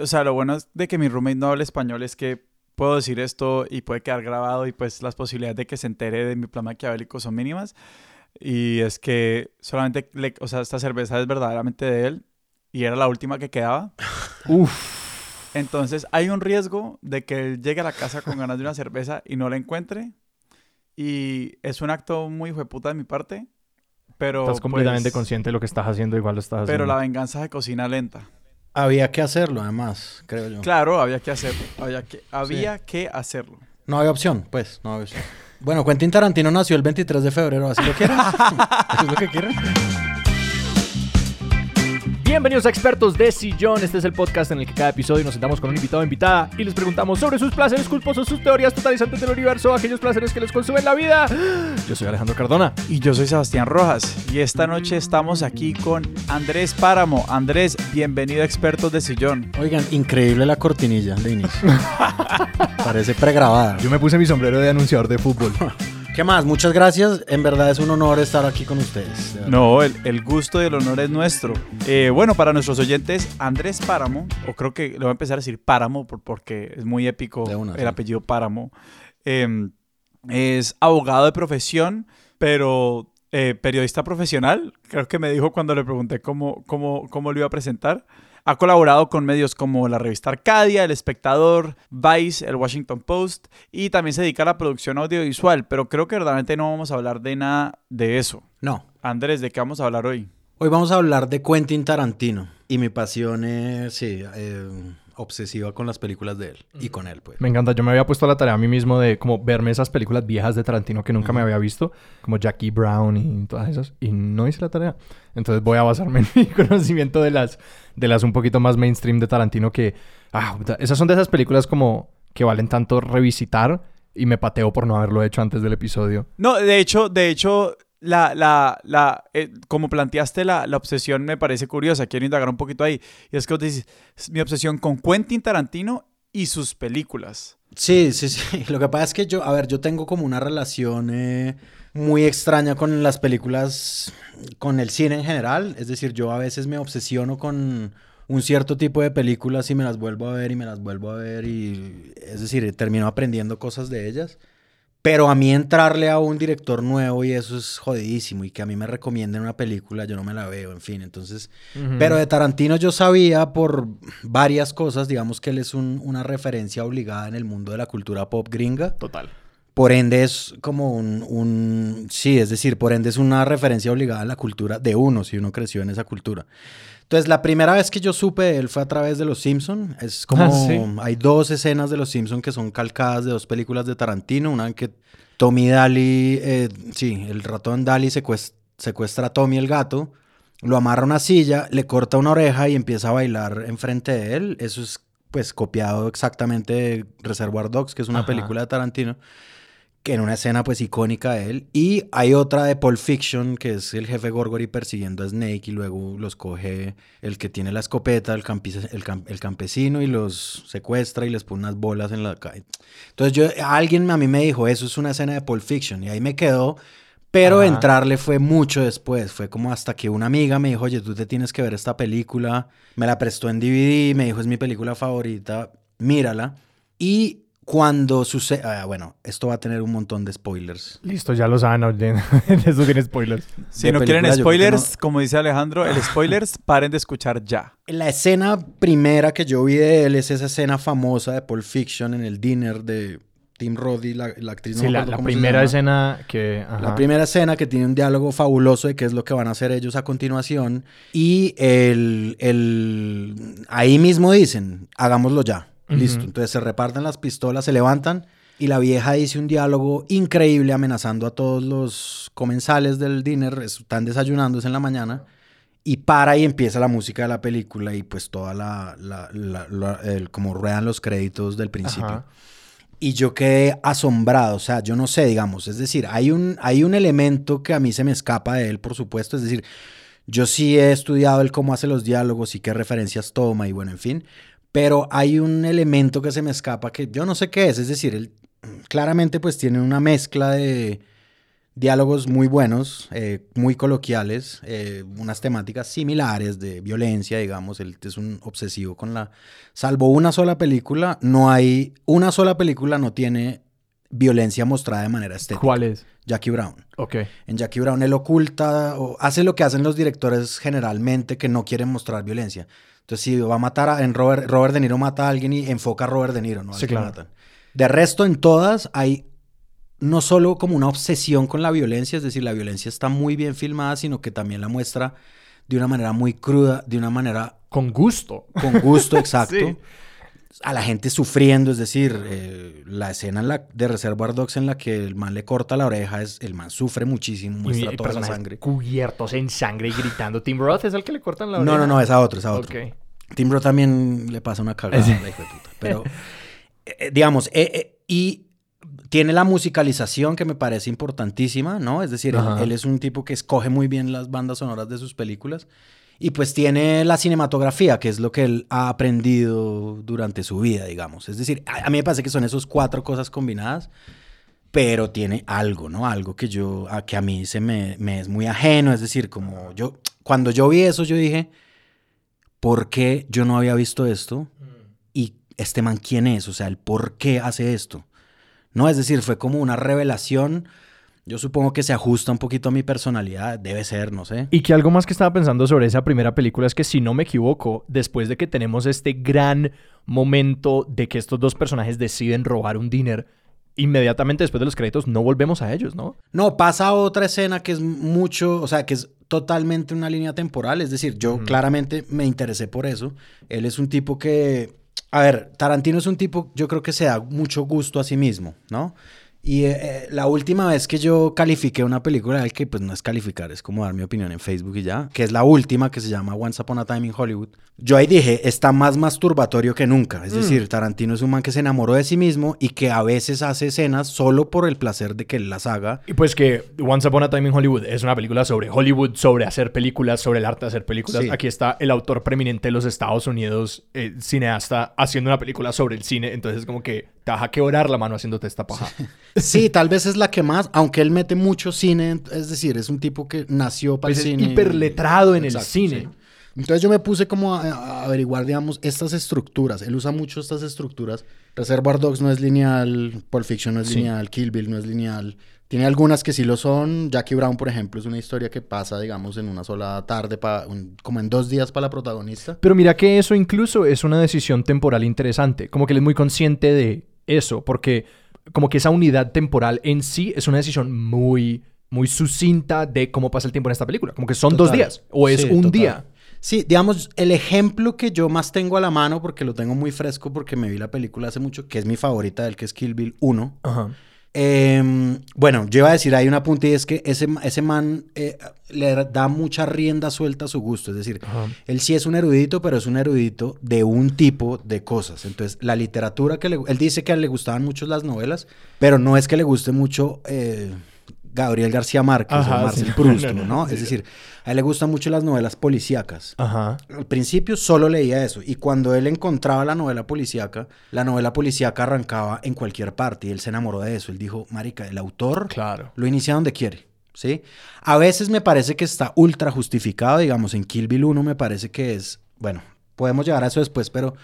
o sea, lo bueno de que mi roommate no habla español es que puedo decir esto y puede quedar grabado y pues las posibilidades de que se entere de mi plan maquiavélico son mínimas. Y es que solamente, le, o sea, esta cerveza es verdaderamente de él y era la última que quedaba. Uf. Entonces hay un riesgo de que él llegue a la casa con ganas de una cerveza y no la encuentre. Y es un acto muy puta de mi parte. Pero, Estás completamente pues, consciente de lo que estás haciendo, igual lo estás haciendo. Pero la venganza se cocina lenta. Había que hacerlo, además, creo yo. Claro, había que hacerlo. Había que, había que hacerlo. No había opción, pues, no había opción. Bueno, Quentin Tarantino nació el 23 de febrero, ¿así lo quieren? ¿Es lo que quieren? Bienvenidos a Expertos de Sillón. Este es el podcast en el que cada episodio nos sentamos con un invitado o invitada y les preguntamos sobre sus placeres culposos, sus teorías totalizantes del universo, aquellos placeres que les consumen la vida. Yo soy Alejandro Cardona. Y yo soy Sebastián Rojas. Y esta noche estamos aquí con Andrés Páramo. Andrés, bienvenido a Expertos de Sillón. Oigan, increíble la cortinilla de inicio. Parece pregrabada. Yo me puse mi sombrero de anunciador de fútbol. ¿Qué más? Muchas gracias. En verdad es un honor estar aquí con ustedes. No, el, el gusto y el honor es nuestro. Eh, bueno, para nuestros oyentes, Andrés Páramo, o creo que le voy a empezar a decir Páramo por- porque es muy épico una, el sí. apellido Páramo, eh, es abogado de profesión, pero eh, periodista profesional. Creo que me dijo cuando le pregunté cómo, cómo, cómo lo iba a presentar. Ha colaborado con medios como la revista Arcadia, El Espectador, Vice, El Washington Post y también se dedica a la producción audiovisual, pero creo que verdaderamente no vamos a hablar de nada de eso. No. Andrés, ¿de qué vamos a hablar hoy? Hoy vamos a hablar de Quentin Tarantino. Y mi pasión es, sí, eh, obsesiva con las películas de él. Y con él, pues. Me encanta. Yo me había puesto la tarea a mí mismo de como verme esas películas viejas de Tarantino que nunca me había visto, como Jackie Brown y todas esas, y no hice la tarea. Entonces voy a basarme en mi conocimiento de las, de las un poquito más mainstream de Tarantino que, ah, esas son de esas películas como que valen tanto revisitar y me pateo por no haberlo hecho antes del episodio. No, de hecho, de hecho, la, la, la, eh, como planteaste la, la obsesión me parece curiosa. Quiero indagar un poquito ahí. Y es que dices, "Es mi obsesión con Quentin Tarantino y sus películas. Sí, sí, sí. Lo que pasa es que yo, a ver, yo tengo como una relación eh, muy extraña con las películas, con el cine en general. Es decir, yo a veces me obsesiono con un cierto tipo de películas y me las vuelvo a ver y me las vuelvo a ver y, es decir, termino aprendiendo cosas de ellas. Pero a mí entrarle a un director nuevo y eso es jodidísimo y que a mí me recomienden una película, yo no me la veo, en fin, entonces... Pero de Tarantino yo sabía por varias cosas, digamos que él es un- una referencia obligada en el mundo de la cultura pop gringa. Total. Por ende es como un, un- sí, es decir, por ende es una referencia obligada a la cultura de uno, si uno creció en esa cultura. Entonces, la primera vez que yo supe de él fue a través de Los Simpson. Es como, Ah, sí. hay dos escenas de Los Simpson que son calcadas de dos películas de Tarantino. Una en que Tommy Daly, eh, sí, el ratón Daly secues- secuestra a Tommy el gato, lo amarra a una silla, le corta una oreja y empieza a bailar enfrente de él. Eso es pues copiado exactamente de Reservoir Dogs, que es una Ajá. película de Tarantino, que en una escena pues icónica de él. Y hay otra de Pulp Fiction, que es el jefe Gorgory persiguiendo a Snake y luego los coge el que tiene la escopeta, el, el, cam- el campesino, y los secuestra y les pone unas bolas en la calle. Entonces yo, alguien a mí me dijo, eso es una escena de Pulp Fiction, y ahí me quedó. Pero Ajá. entrarle fue mucho después, fue como hasta que una amiga me dijo, oye, tú te tienes que ver esta película, me la prestó en DVD, me dijo, es mi película favorita, mírala. Y cuando sucede, ah, bueno, esto va a tener un montón de spoilers. Listo, ya lo saben. oyen. Eso tiene spoilers. Si De no quieren película, que spoilers, no. como dice Alejandro, el spoilers, paren de escuchar ya. La escena primera que yo vi de él es esa escena famosa de Pulp Fiction en el dinner de Tim Roth y la, la actriz. no Sí, me la, la cómo se primera llama. escena que... ajá. La primera escena que tiene un diálogo fabuloso de qué es lo que van a hacer ellos a continuación. Y el, el- ahí mismo dicen, hagámoslo ya. Listo. Entonces se reparten las pistolas, se levantan y la vieja dice un diálogo increíble amenazando a todos los comensales del dinner. Están desayunándose en la mañana. Y para y empieza la música de la película y pues toda la, la- la- la- el- como ruedan los créditos del principio. Ajá. Y yo quedé asombrado, o sea, yo no sé, digamos, es decir, hay un, hay un elemento que a mí se me escapa de él, por supuesto, es decir, yo sí he estudiado el cómo hace los diálogos y qué referencias toma y bueno, en fin, pero hay un elemento que se me escapa que yo no sé qué es, es decir, él claramente pues tiene una mezcla de, diálogos muy buenos, eh, muy coloquiales, eh, unas temáticas similares de violencia, digamos. Él es un obsesivo con la... Salvo una sola película, no hay... Una sola película no tiene violencia mostrada de manera estética. ¿Cuál es? Jackie Brown. Ok. En Jackie Brown él oculta o hace lo que hacen los directores generalmente que no quieren mostrar violencia. Entonces, si va a matar a, en Robert, Robert De Niro mata a alguien y enfoca a Robert De Niro, ¿no? Al Sí, que claro. matan. De resto, en todas hay no solo como una obsesión con la violencia, es decir, la violencia está muy bien filmada, sino que también la muestra de una manera muy cruda, de una manera Con gusto. con gusto, exacto. Sí. A la gente sufriendo, es decir, eh, la escena en la, de Reservoir Dogs en la que el man le corta la oreja, es, el man sufre muchísimo, muestra y toda la sangre. cubiertos en sangre y gritando. Tim Roth es el que le cortan la No, oreja. no, no, es a otro, es a otro. Tim Roth también le pasa una cagada, Sí. la hijo de puta. Pero, eh, digamos, eh, eh, y tiene la musicalización que me parece importantísima, ¿no? Es decir, él es un tipo que escoge muy bien las bandas sonoras de sus películas. Y pues tiene la cinematografía, que es lo que él ha aprendido durante su vida, digamos. Es decir, a, mí me parece que son esas cuatro cosas combinadas, pero tiene algo, ¿no? Algo que yo, a, que a mí se me, me es muy ajeno. Es decir, como yo, cuando yo vi eso, yo dije, ¿por qué yo no había visto esto? Y este man, ¿quién es? O sea, el por qué hace esto. No, es decir, fue como una revelación. Yo supongo que se ajusta un poquito a mi personalidad, debe ser, no sé. Y que algo más que estaba pensando sobre esa primera película es que si no me equivoco, después de que tenemos este gran momento de que estos dos personajes deciden robar un dinner, inmediatamente después de los créditos no volvemos a ellos, ¿no? No, pasa otra escena que es mucho, o sea, que es totalmente una línea temporal. Es decir, yo claramente me interesé por eso. Él es un tipo que, a ver, Tarantino es un tipo, yo creo que se da mucho gusto a sí mismo, ¿no? Y eh, eh, la última vez que yo califiqué una película, de él, que pues no es calificar, es como dar mi opinión en Facebook y ya, que es la última que se llama Once Upon a Time in Hollywood. Yo ahí dije, está más masturbatorio que nunca. Es decir, Tarantino es un man que se enamoró de sí mismo y que a veces hace escenas solo por el placer de que él las haga. Y pues que Once Upon a Time in Hollywood es una película sobre Hollywood, sobre hacer películas, sobre el arte de hacer películas. Sí. Aquí está el autor preeminente de los Estados Unidos, eh, cineasta, haciendo una película sobre el cine. Entonces como que te vas a quebrar la mano haciéndote esta paja. Sí, tal vez es la que más, aunque él mete mucho cine, es decir, es un tipo que nació para Pues el es cine. hiperletrado en el cine. sí. Entonces yo me puse como a, a averiguar, digamos, estas estructuras. Él usa mucho estas estructuras. Reservoir Dogs no es lineal, Pulp Fiction no es Sí. lineal, Kill Bill no es lineal. Tiene algunas que sí lo son. Jackie Brown, por ejemplo, es una historia que pasa, digamos, en una sola tarde, pa- un- como en dos días para la protagonista. Pero mira que eso incluso es una decisión temporal interesante. Como que él es muy consciente de eso, porque como que esa unidad temporal en sí es una decisión muy, muy sucinta de cómo pasa el tiempo en esta película. Como que son dos días o es Sí, un total. día. Sí, digamos, el ejemplo que yo más tengo a la mano, porque lo tengo muy fresco, porque me vi la película hace mucho, que es mi favorita del que es Kill Bill 1. Ajá. Eh, bueno, yo iba a decir ahí una punta y es que ese, ese man eh, le da mucha rienda suelta a su gusto. Es decir, Ajá. él sí es un erudito, pero es un erudito de un tipo de cosas. Entonces, la literatura que le... Él dice que le gustaban mucho las novelas, pero no es que le guste mucho eh, Gabriel García Márquez Ajá, o Marcel sí. Proust, No, ¿no? no, no, sí. Es decir, a él le gustan mucho las novelas policíacas. Ajá. Al principio solo leía eso y cuando él encontraba la novela policíaca, la novela policíaca arrancaba en cualquier parte y él se enamoró de eso. Él dijo, marica, el autor Claro. lo inicia donde quiere, ¿sí? A veces me parece que está ultra justificado, digamos, en Kill Bill 1 me parece que es, bueno, podemos llegar a eso después, pero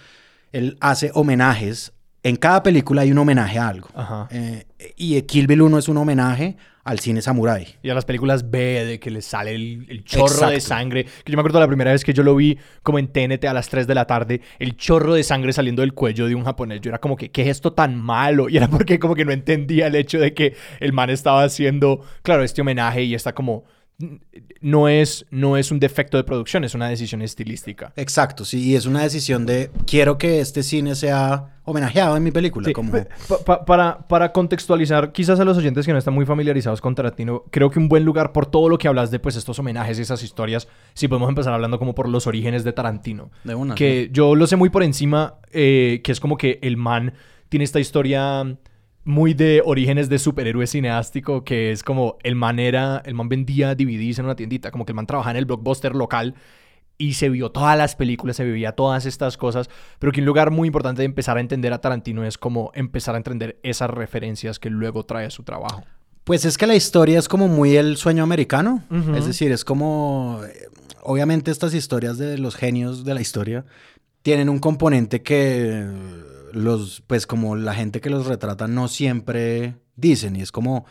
él hace homenajes. En cada película hay un homenaje a algo. Ajá. Eh, y Kill Bill 1 es un homenaje al cine samurái. Y a las películas B de que le sale el, el chorro de sangre. Que yo me acuerdo la primera vez que yo lo vi como en TNT a las 3 de la tarde, el chorro de sangre saliendo del cuello de un japonés. Yo era como que, ¿qué es esto tan malo? Y era porque como que no entendía el hecho de que el man estaba haciendo, claro, este homenaje y está como... No es, no es un defecto de producción, es una decisión estilística. Exacto, sí, y es una decisión de quiero que este cine sea homenajeado en mi película. Sí, como... pa- pa- para, para contextualizar, quizás a los oyentes que no están muy familiarizados con Tarantino, creo que un buen lugar por todo lo que hablas de pues estos homenajes y esas historias, si podemos empezar hablando como por los orígenes de Tarantino. De una, Que yo lo sé muy por encima, eh, que es como que el man tiene esta historia muy de orígenes de superhéroe cineástico, que es como el man era, el man vendía DVDs en una tiendita, como que el man trabajaba en el blockbuster local y se vio todas las películas, se vivía todas estas cosas, pero que un lugar muy importante de empezar a entender a Tarantino es como empezar a entender esas referencias que luego trae a su trabajo. Pues es que la historia es como muy el sueño americano. Es decir, es como. eh, Obviamente, estas historias de los genios de la historia tienen un componente que los, pues como la gente que los retrata no siempre dicen. Y es como,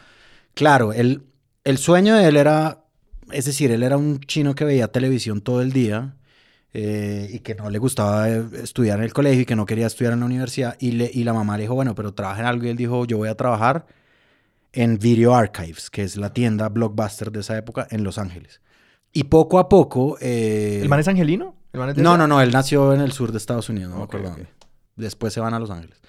claro, el, el sueño de él era, es decir, él era un chino que veía televisión todo el día eh, y que no le gustaba eh, estudiar en el colegio y que no quería estudiar en la universidad. Y, le, y la mamá le dijo, bueno, pero trabaja en algo. Y él dijo, yo voy a trabajar en Video Archives, que es la tienda blockbuster de esa época en Los Ángeles. Y poco a poco... eh, ¿El man es angelino? ¿El man es no, no, no, él nació en el sur de Estados Unidos, no me Ok, acuerdo ok. Después se van a Los Ángeles.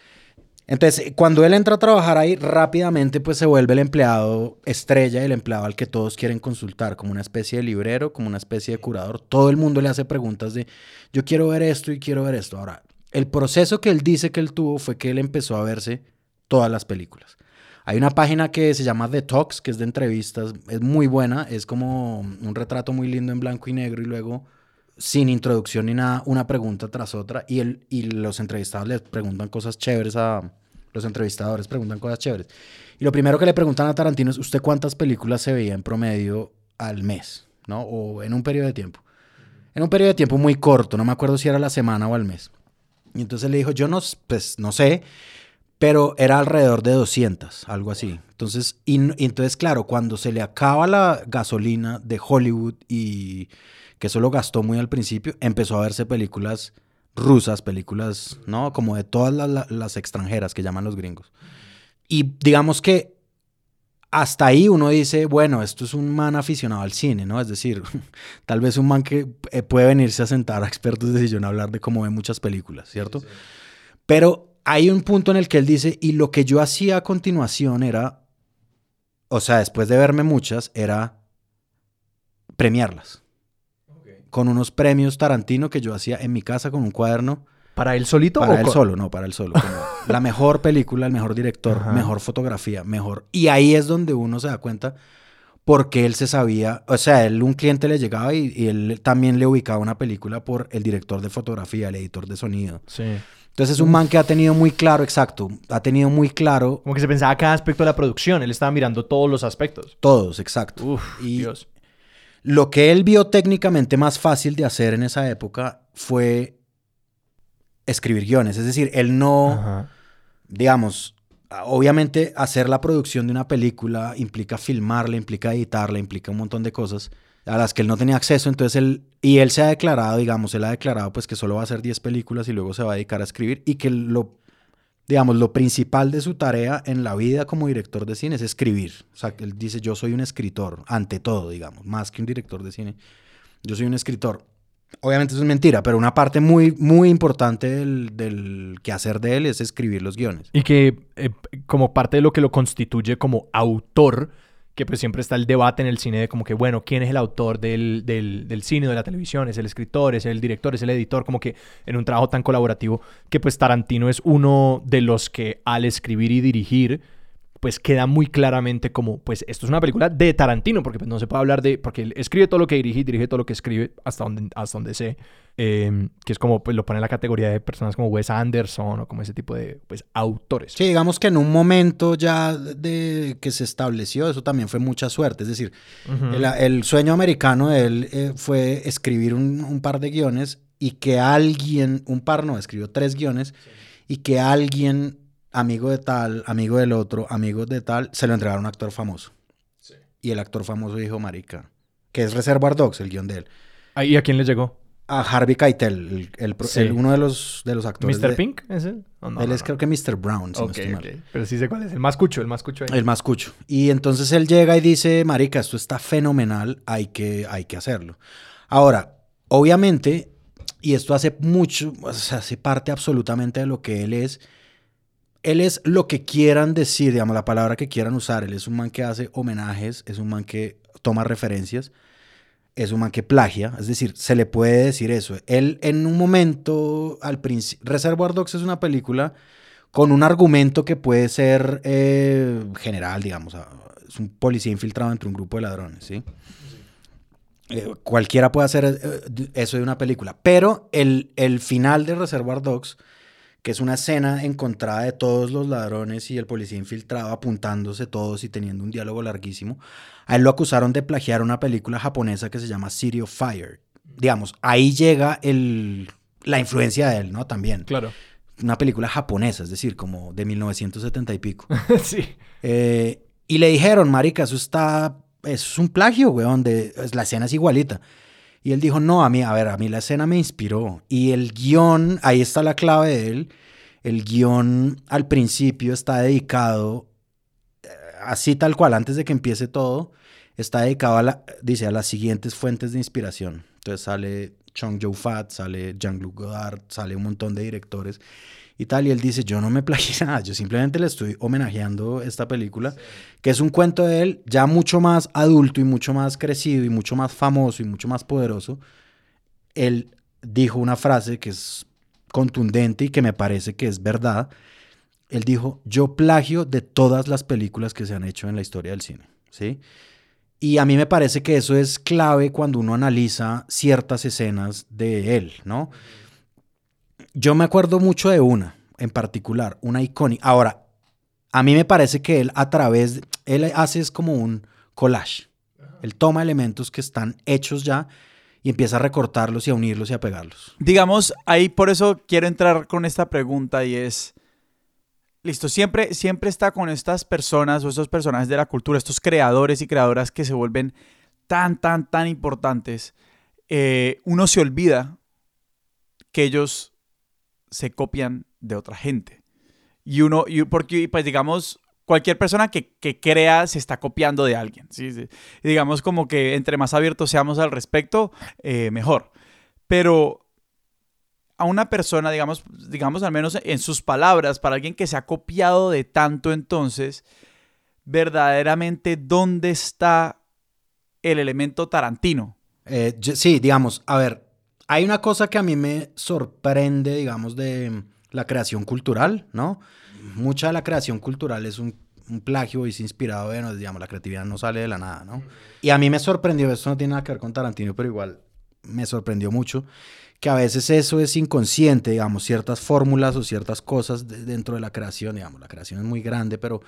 Entonces, cuando él entra a trabajar ahí, rápidamente pues se vuelve el empleado estrella, el empleado al que todos quieren consultar, como una especie de librero, como una especie de curador. Todo el mundo le hace preguntas de, yo quiero ver esto y quiero ver esto. Ahora, el proceso que él dice que él tuvo fue que él empezó a verse todas las películas. Hay una página que se llama The Talks, que es de entrevistas, es muy buena, es como un retrato muy lindo en blanco y negro y luego sin introducción ni nada, una pregunta tras otra y, el, y los entrevistados les preguntan cosas chéveres a los entrevistadores, preguntan cosas chéveres. Y lo primero que le preguntan a Tarantino es, ¿usted cuántas películas se veía en promedio al mes? ¿No? O en un periodo de tiempo. En un periodo de tiempo muy corto, no me acuerdo si era la semana o al mes. Y entonces le dijo, yo no, pues, no sé, pero era alrededor de 200, algo así. Entonces, y, y entonces, claro, cuando se le acaba la gasolina de Hollywood y que eso lo gastó muy al principio, empezó a verse películas rusas, películas, ¿no? Como de todas la- la- las extranjeras que llaman los gringos. Y digamos que hasta ahí uno dice, bueno, esto es un man aficionado al cine, ¿no? Es decir, tal vez un man que eh, puede venirse a sentar a expertos de sillón a hablar de cómo ve muchas películas, ¿cierto? Pero hay un punto en el que él dice, y lo que yo hacía a continuación era, o sea, después de verme muchas, era premiarlas. Con unos premios Tarantino que yo hacía en mi casa con un cuaderno. ¿Para él solito Para o él con- solo, no, para él solo. como la mejor película, el mejor director, Ajá. mejor fotografía, mejor. Y ahí es donde uno se da cuenta porque él se sabía, o sea, él un cliente le llegaba y, y él también le ubicaba una película por el director de fotografía, el editor de sonido. Sí. Entonces es un man que ha tenido muy claro, exacto, ha tenido muy claro Como que se pensaba cada aspecto de la producción. Él estaba mirando todos los aspectos. todos, exacto. Uf, Y- Dios. Lo que él vio técnicamente más fácil de hacer en esa época fue escribir guiones. Es decir, él no, Ajá. digamos, obviamente hacer la producción de una película implica filmarla, implica editarla, implica un montón de cosas a las que él no tenía acceso. Entonces él, y él se ha declarado, digamos, él ha declarado pues que solo va a hacer 10 películas y luego se va a dedicar a escribir y que lo, digamos, lo principal de su tarea en la vida como director de cine es escribir. O sea, él dice, yo soy un escritor, ante todo, digamos, más que un director de cine. Yo soy un escritor. Obviamente eso es mentira, pero una parte muy, muy importante del, del quehacer de él es escribir los guiones. Y que eh, como parte de lo que lo constituye como autor, que pues siempre está el debate en el cine de como que, bueno, ¿quién es el autor del, del, del cine de la televisión? ¿Es el escritor? ¿Es el director? ¿Es el editor? Como que en un trabajo tan colaborativo que pues Tarantino es uno de los que al escribir y dirigir pues queda muy claramente como, pues esto es una película de Tarantino, porque pues no se puede hablar de, porque él escribe todo lo que dirige y dirige todo lo que escribe hasta donde, hasta donde sé, eh, que es como, pues lo pone en la categoría de personas como Wes Anderson o como ese tipo de, pues, autores. Sí, digamos que en un momento ya de que se estableció, eso también fue mucha suerte. Es decir, el, el sueño americano de él eh, fue escribir un, un par de guiones y que alguien, un par no, escribió tres guiones y que alguien, amigo de tal, amigo del otro, amigo de tal, se lo entregaron a un actor famoso. Y el actor famoso dijo, marica, que es Reservoir Dogs, el guion de él. Ah, ¿Y a quién le llegó? A Harvey Keitel, el, el pro- Sí. el- uno de los, de los actores. ¿Mr. de- Pink? ¿Es él? ¿O no, él no, es no? creo que Mr. Brown, si no Ok, estoy mal. ok. Pero sí sé cuál es. El más cucho, el más cucho ahí. El más cucho. Y entonces él llega y dice, marica, esto está fenomenal, hay que, hay que hacerlo. Ahora, obviamente, y esto hace mucho, o sea, hace parte absolutamente de lo que él es, él es lo que quieran decir, digamos, la palabra que quieran usar. Él es un man que hace homenajes, es un man que toma referencias, es un man que plagia, es decir, se le puede decir eso. Él en un momento, al principio, Reservoir Dogs es una película con un argumento que puede ser eh, general, digamos. ah, Es un policía infiltrado entre un grupo de ladrones, ¿sí? Eh, cualquiera puede hacer eh, eso de una película. Pero el, el final de Reservoir Dogs, que es una escena encontrada de todos los ladrones y el policía infiltrado apuntándose todos y teniendo un diálogo larguísimo. A él lo acusaron de plagiar una película japonesa que se llama City of Fire. Digamos, ahí llega el, la influencia de él, ¿no? También. Claro. Una película japonesa, es decir, como de 1970 y pico. sí. Eh, y le dijeron, marica, eso está, eso es un plagio, weón, de, la escena es igualita. Y él dijo, no, a mí, a ver, a mí la escena me inspiró. Y el guion, ahí está la clave de él, el guion al principio está dedicado, eh, así tal cual, antes de que empiece todo, está dedicado a, la, dice, a las siguientes fuentes de inspiración. Entonces sale Chong Joe Fat, sale Jean-Luc Godard, sale un montón de directores y tal. Y él dice, yo no me plagié nada, yo simplemente le estoy homenajeando esta película, que es un cuento de él ya mucho más adulto y mucho más crecido y mucho más famoso y mucho más poderoso. Él dijo una frase que es contundente y que me parece que es verdad. Él dijo, yo plagio de todas las películas que se han hecho en la historia del cine, ¿sí? Y a mí me parece que eso es clave cuando uno analiza ciertas escenas de él, ¿no? Yo me acuerdo mucho de una en particular, una icónica. Ahora, a mí me parece que él a través, él hace es como un collage. Él toma elementos que están hechos ya y empieza a recortarlos y a unirlos y a pegarlos. Digamos, ahí por eso quiero entrar con esta pregunta y es, listo, siempre, siempre está con estas personas o estos personajes de la cultura, estos creadores y creadoras que se vuelven tan, tan, tan importantes. Eh, uno se olvida que ellos se copian de otra gente. Y uno, y porque pues digamos, cualquier persona que, crea se está copiando de alguien. ¿sí? digamos como que entre más abiertos seamos al respecto, eh, mejor. Pero a una persona, digamos, digamos al menos en sus palabras, para alguien que se ha copiado de tanto entonces, verdaderamente dónde está el elemento Tarantino. Eh, sí, digamos, a ver, hay una cosa que a mí me sorprende, digamos, de la creación cultural, ¿no? Mucha de la creación cultural es un, plagio y es inspirado, bueno, digamos, la creatividad no sale de la nada, ¿no? Y a mí me sorprendió, esto no tiene nada que ver con Tarantino, pero igual me sorprendió mucho, que a veces eso es inconsciente, digamos, ciertas fórmulas o ciertas cosas dentro de la creación, digamos, la creación es muy grande, pero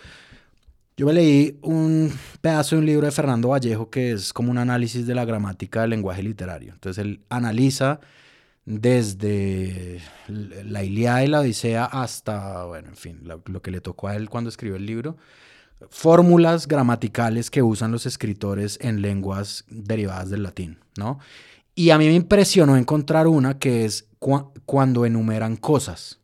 yo me leí un pedazo de un libro de Fernando Vallejo que es como un análisis de la gramática del lenguaje literario. Entonces él analiza desde la Ilíada y la Odisea hasta, bueno, en fin, lo, lo que le tocó a él cuando escribió el libro, fórmulas gramaticales que usan los escritores en lenguas derivadas del latín, ¿no? Y a mí me impresionó encontrar una que es cuando enumeran cosas.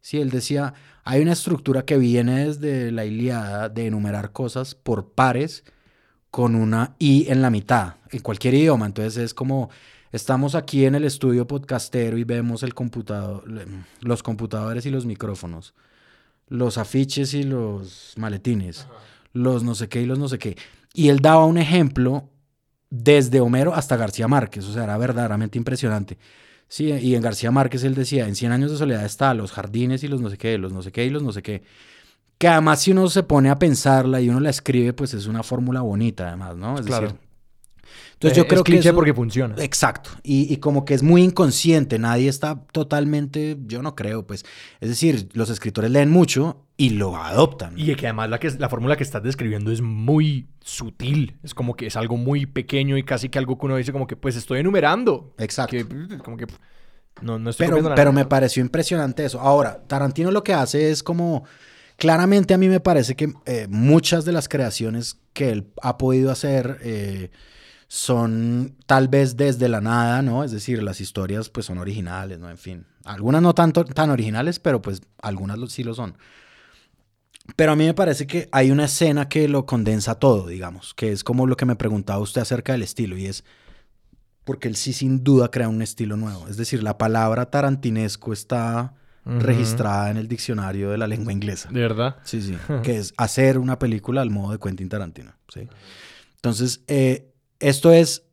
Sí, él decía, hay una estructura que viene desde la Iliada de enumerar cosas por pares con una i en la mitad, en cualquier idioma. Entonces es como, estamos aquí en el estudio podcastero y vemos el computador, los computadores y los micrófonos, los afiches y los maletines, los no sé qué y los no sé qué. Y él daba un ejemplo desde Homero hasta García Márquez, o sea, era verdaderamente impresionante. Sí, y en García Márquez él decía, en 100 años de soledad está los jardines y los no sé qué, los no sé qué y los no sé qué. Que además si uno se pone a pensarla y uno la escribe, pues es una fórmula bonita además, ¿no? Es claro. decir, entonces yo Eh, creo es que cliché eso- porque funciona. Exacto. Y, y como que es muy inconsciente, nadie está totalmente, yo no creo, pues. Es decir, los escritores leen mucho y lo adoptan. Y que además la, que, la fórmula que estás describiendo es muy sutil. Es como que es algo muy pequeño y casi que algo que uno dice como que pues estoy enumerando. Exacto. Que, como que no, no estoy Pero, pero me pareció impresionante eso. Ahora, Tarantino lo que hace es como, claramente a mí me parece que eh, muchas de las creaciones que él ha podido hacer eh, son tal vez desde la nada, ¿no? Es decir, las historias pues son originales, ¿no? En fin, algunas no tanto tan originales, pero pues algunas lo- sí lo son. Pero a mí me parece que hay una escena que lo condensa todo, digamos, que es como lo que me preguntaba usted acerca del estilo y es porque él sí sin duda crea un estilo nuevo. Es decir, la palabra tarantinesco está registrada en el diccionario de la lengua inglesa. De verdad. Sí, sí. que es hacer una película al modo de Quentin Tarantino. ¿sí? Entonces, eh, esto es.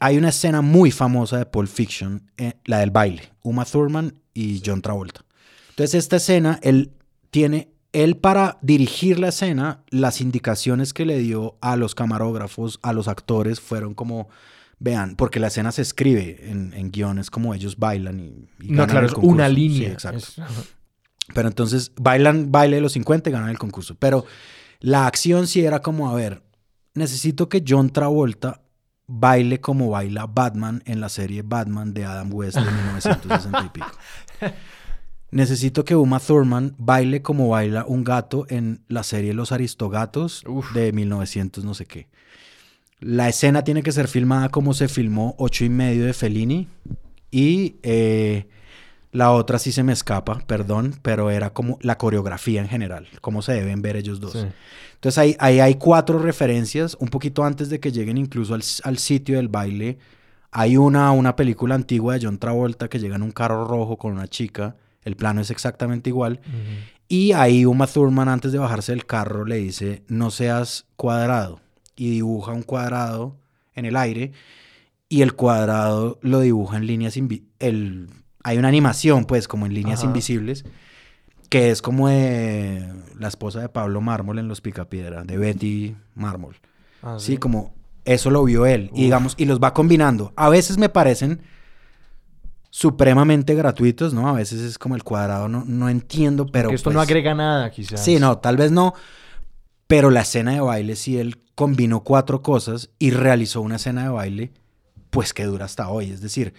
Hay una escena muy famosa de Pulp Fiction, eh, la del baile. Uma Thurman y John Travolta. Entonces, esta escena, él tiene. Él, para dirigir la escena, las indicaciones que le dio a los camarógrafos, a los actores, fueron como. vean, porque la escena se escribe en, en guiones como ellos bailan y, y No, ganan claro, el es concurso. una Sí, línea. exacto. Es- Pero entonces bailan baile de los 50 y ganan el concurso. Pero la acción sí era como, a ver, necesito que John Travolta baile como baila Batman en la serie Batman de Adam West de 1960 y pico. Necesito que Uma Thurman baile como baila un gato en la serie Los Aristogatos Uf. de 1900 no sé qué. La escena tiene que ser filmada como se filmó Ocho y medio de Fellini y eh, la otra sí se me escapa, perdón, pero era como la coreografía en general, cómo se deben ver ellos dos. Sí. Entonces ahí, ahí hay cuatro referencias, un poquito antes de que lleguen incluso al, al sitio del baile. Hay una, una película antigua de John Travolta que llega en un carro rojo con una chica. El plano es exactamente igual. Y ahí Uma Thurman antes de bajarse del carro le dice, no seas cuadrado. Y dibuja un cuadrado en el aire. Y el cuadrado lo dibuja en líneas... El, hay una animación, pues, como en líneas Ajá. invisibles. Que es como de la esposa de Pablo Mármol en Los Picapiedra, de Betty Mármol. Ah, Sí, como eso lo vio él. Y digamos, y los va combinando. A veces me parecen supremamente gratuitos, ¿no? A veces es como el cuadrado, no, no entiendo, pero. esto no pues, agrega nada, quizás. Sí, no, tal vez no. Pero la escena de baile, sí, él combinó cuatro cosas y realizó una escena de baile, pues que dura hasta hoy. Es decir,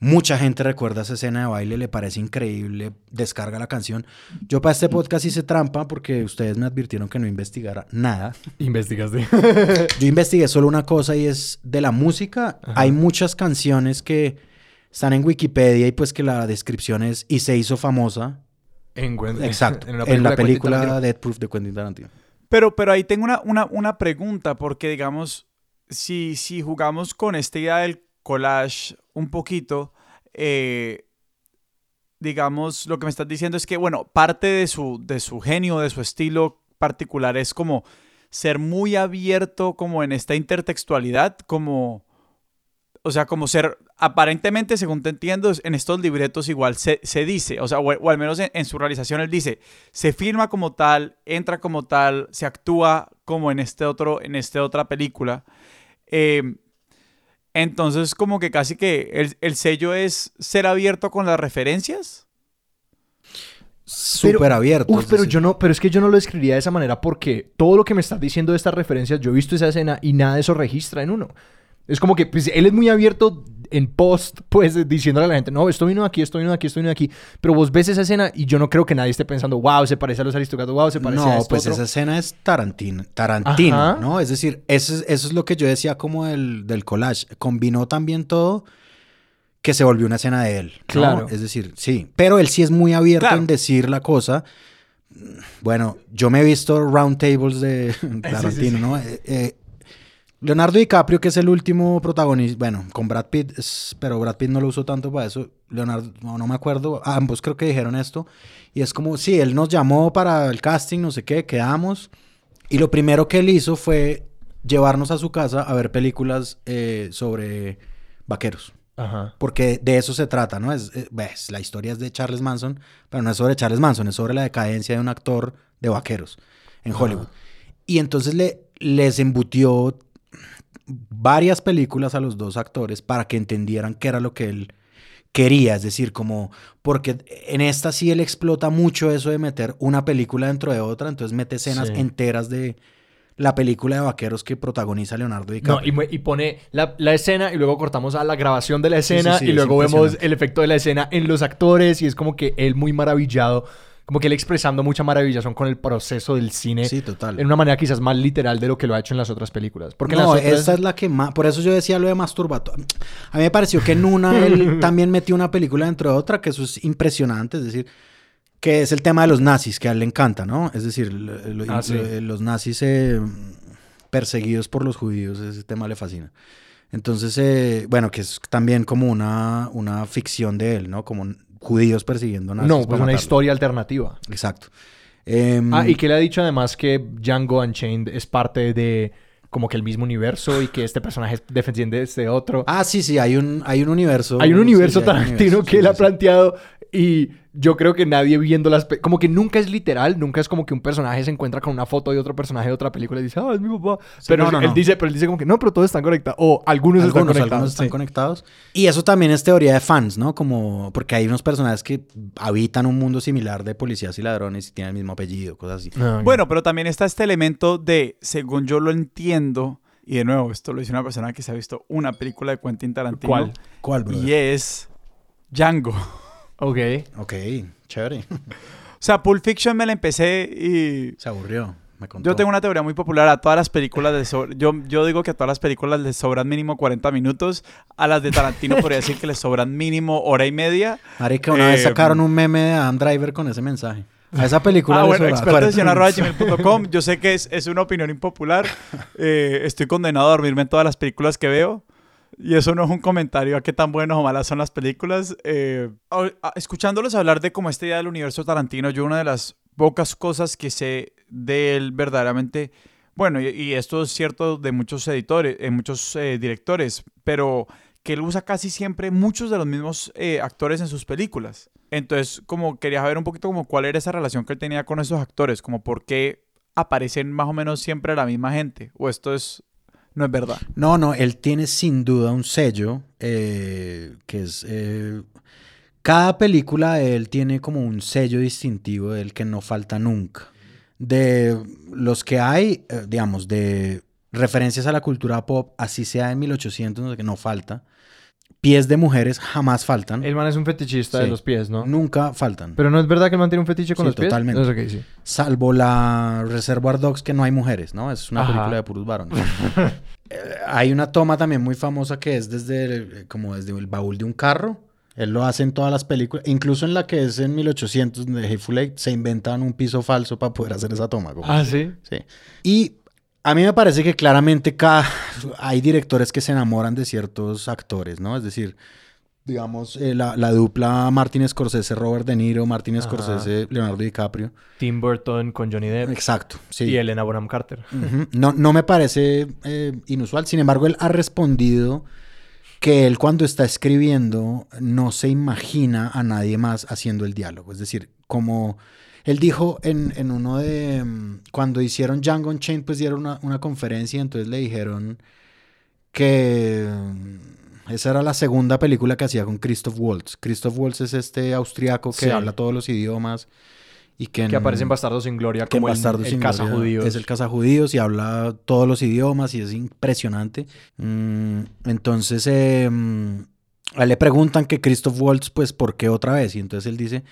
mucha gente recuerda esa escena de baile, le parece increíble, descarga la canción. Yo para este podcast hice trampa porque ustedes me advirtieron que no investigara nada. Investigaste. Yo investigué solo una cosa y es de la música. Ajá. Hay muchas canciones que están en Wikipedia y pues que la descripción es y se hizo famosa. en, Gwen- Exacto. en la de película Tarantino. Death Proof de Quentin Tarantino. Pero, pero ahí tengo una, una, una pregunta, porque digamos, si, si jugamos con esta idea del collage un poquito, eh, digamos, lo que me estás diciendo es que, bueno, parte de su, de su genio, de su estilo particular es como ser muy abierto como en esta intertextualidad, como, o sea, como ser, aparentemente, según te entiendo, en estos libretos igual se, se dice, o sea, o, o al menos en, su realización él dice, se filma como tal, entra como tal, se actúa como en este otro, en esta otra película. Eh, entonces, como que casi que el, el sello es ser abierto con las referencias. Súper abierto. Uf, pero decir, yo no, pero es que yo no lo escribiría de esa manera porque todo lo que me estás diciendo de estas referencias, yo he visto esa escena y nada de eso registra en uno. Es como que pues, él es muy abierto en post, pues diciéndole a la gente, no, esto vino aquí, esto vino aquí, esto vino aquí. Pero vos ves esa escena y yo no creo que nadie esté pensando, wow, se parece a los aristogatos, wow, se parece a No, esto pues otro". esa escena es Tarantino, Tarantino, Ajá. ¿no? Es decir, eso es, eso es lo que yo decía como del, del collage. Combinó también todo que se volvió una escena de él. ¿no? Claro. Es decir, sí. Pero él sí es muy abierto Claro. en decir la cosa. Bueno, yo me he visto round tables de Tarantino, ¿no? Eh, eh, Leonardo DiCaprio, que es el último protagonista, bueno, con Brad Pitt, pero Brad Pitt no lo usó tanto para eso. Leonardo, no, no me acuerdo, ambos creo que dijeron esto. Y es como, sí, él nos llamó para el casting, no sé qué, quedamos. Y lo primero que él hizo fue llevarnos a su casa a ver películas eh, sobre vaqueros. Ajá. Porque de eso se trata, ¿no? Es, eh, ves, la historia es de Charles Manson, pero no es sobre Charles Manson, es sobre la decadencia de un actor de vaqueros en Hollywood. Y entonces le, les embutió varias películas a los dos actores para que entendieran qué era lo que él quería, es decir, como porque en esta sí él explota mucho eso de meter una película dentro de otra, entonces mete escenas Sí. enteras de la película de vaqueros que protagoniza Leonardo No, DiCaprio. y, pone la, la escena y luego cortamos a la grabación de la escena sí, sí, y luego es vemos el efecto de la escena en los actores y es como que él muy maravillado, como que él expresando mucha maravillación con el proceso del cine sí, total. en una manera quizás más literal de lo que lo ha hecho en las otras películas. Porque no, otras... esta es la que más. Por eso yo decía lo de masturbato. A mí me pareció que en una él también metió una película dentro de otra, que eso es impresionante. Es decir, que es el tema de los nazis, que a él le encanta, ¿no? Es decir, lo- lo- Ah, sí. los nazis eh, perseguidos por los judíos, ese tema le fascina. Entonces, eh, bueno, que es también como una, una ficción de él, ¿no? Como judíos persiguiendo nazis. no, pues una historia alternativa. Exacto. Em, Ah, y que le ha dicho además que Django Unchained es parte de como que el mismo universo y que este personaje es defendiente de este otro. ah, sí, sí, hay un, hay un universo. Hay un universo sí, un universo, que sí, él ha planteado y yo creo que nadie viendo las... Como que nunca es literal, nunca es como que un personaje se encuentra con una foto de otro personaje de otra película y dice, ah, es mi papá. pero no, no, él no. dice, pero él dice como que no, pero todos están conectados. O algunos, están algunos, conectados. algunos están sí. conectados. Y eso también es teoría de fans, ¿no? Como porque hay unos personajes que habitan un mundo similar de policías y ladrones y tienen el mismo apellido, cosas así. Ah. Bueno, pero también está este elemento de, según yo lo entiendo, y de nuevo, esto lo dice una persona que se ha visto una película de Quentin Tarantino. ¿Cuál? ¿Cuál, brother? Y es Django. Ok. Ok, chévere. O sea, Pulp Fiction me la empecé y Se aburrió. Me contó. Yo tengo una teoría muy popular a todas las películas de so- yo, yo digo que a todas las películas les sobran mínimo 40 minutos. A las de Tarantino podría decir que les sobran mínimo hora y media. Marica, una vez Eh, sacaron un meme de Adam Driver con ese mensaje. A esa película Ah, bueno, sobraba 40 expertoestion.gmail.com. Yo sé que es, es una opinión impopular. Eh, estoy condenado a dormirme en todas las películas que veo. Y eso no es un comentario a qué tan buenas o malas son las películas. Eh, escuchándolos hablar de como esta idea del universo Tarantino, yo una de las pocas cosas que sé de él verdaderamente, bueno, y, y esto es cierto de muchos editores, eh, muchos eh, directores, pero que él usa casi siempre muchos de los mismos eh, actores en sus películas. Entonces, como quería saber un poquito como cuál era esa relación que él tenía con esos actores, como por qué aparecen más o menos siempre la misma gente, o esto es no es verdad. No, no, él tiene sin duda un sello eh, que es... eh, cada película de él tiene como un sello distintivo del que no falta nunca. De los que hay, eh, digamos, de referencias a la cultura pop, así sea en 1800, no qué, no falta. Pies de mujeres jamás faltan. El man es un fetichista de Sí. los pies, ¿no? Nunca faltan. Pero no es verdad que el man tiene un fetiche con Sí, los pies. totalmente. No qué sí. Salvo la Reservoir Dogs, que no hay mujeres, ¿no? Es una Ajá. película de puros varones. Eh, hay una toma también muy famosa que es desde el, como desde el baúl de un carro. Él lo hace en todas las películas, incluso en la que es en 1800 de Hateful Eight, se inventan un piso falso para poder hacer esa toma. como- Ah, sí. Sí. Y a mí me parece que claramente cada, hay directores que se enamoran de ciertos actores, ¿no? Es decir, digamos, eh, la, la dupla Martin Scorsese, Robert De Niro, Martin Ajá. Scorsese, Leonardo DiCaprio. Tim Burton con Johnny Depp Exacto, sí. y Elena Bonham Carter. No, no me parece eh, inusual. Sin embargo, él ha respondido que él cuando está escribiendo no se imagina a nadie más haciendo el diálogo. Es decir, como él dijo en, en uno de... mm, Cuando hicieron Django Unchained, pues dieron una, una conferencia entonces le dijeron que... mm, Esa era la segunda película que hacía con Christoph Waltz. Christoph Waltz es este austriaco que Sí. habla todos los idiomas y que... Que aparece en Bastardos sin Gloria como el, el sin caza Gloria judíos. Es el judíos y habla todos los idiomas y es impresionante. Mm, entonces, eh, a él le preguntan que Christoph Waltz, pues, ¿por qué otra vez? Y entonces él dice,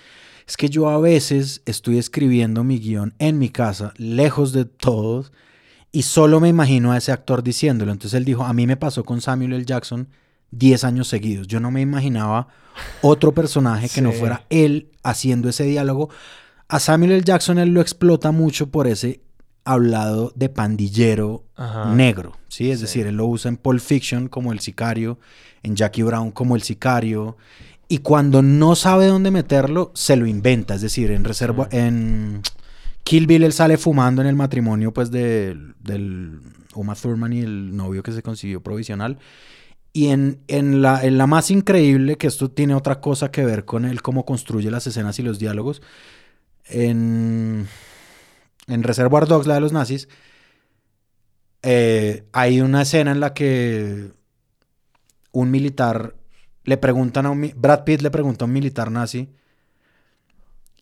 es que yo a veces estoy escribiendo mi guion en mi casa, lejos de todos, y solo me imagino a ese actor diciéndolo. Entonces él dijo, a mí me pasó con Samuel L. Jackson 10 años seguidos. Yo no me imaginaba otro personaje que no fuera él haciendo ese diálogo. A Samuel L. Jackson él lo explota mucho por ese hablado de pandillero Ajá. negro, ¿sí? Es Sí. decir, él lo usa en Pulp Fiction como el sicario, en Jackie Brown como el sicario, y cuando no sabe dónde meterlo, se lo inventa. Es decir, en reserva, en Kill Bill él sale fumando en el matrimonio, pues, del, del Uma Thurman y el novio que se consiguió provisional. Y en, en la, en la más increíble, que esto tiene otra cosa que ver con él, cómo construye las escenas y los diálogos, en, en Reservoir Dogs, la de los nazis, eh, hay una escena en la que un militar le preguntan a un... Brad Pitt le pregunta a un militar nazi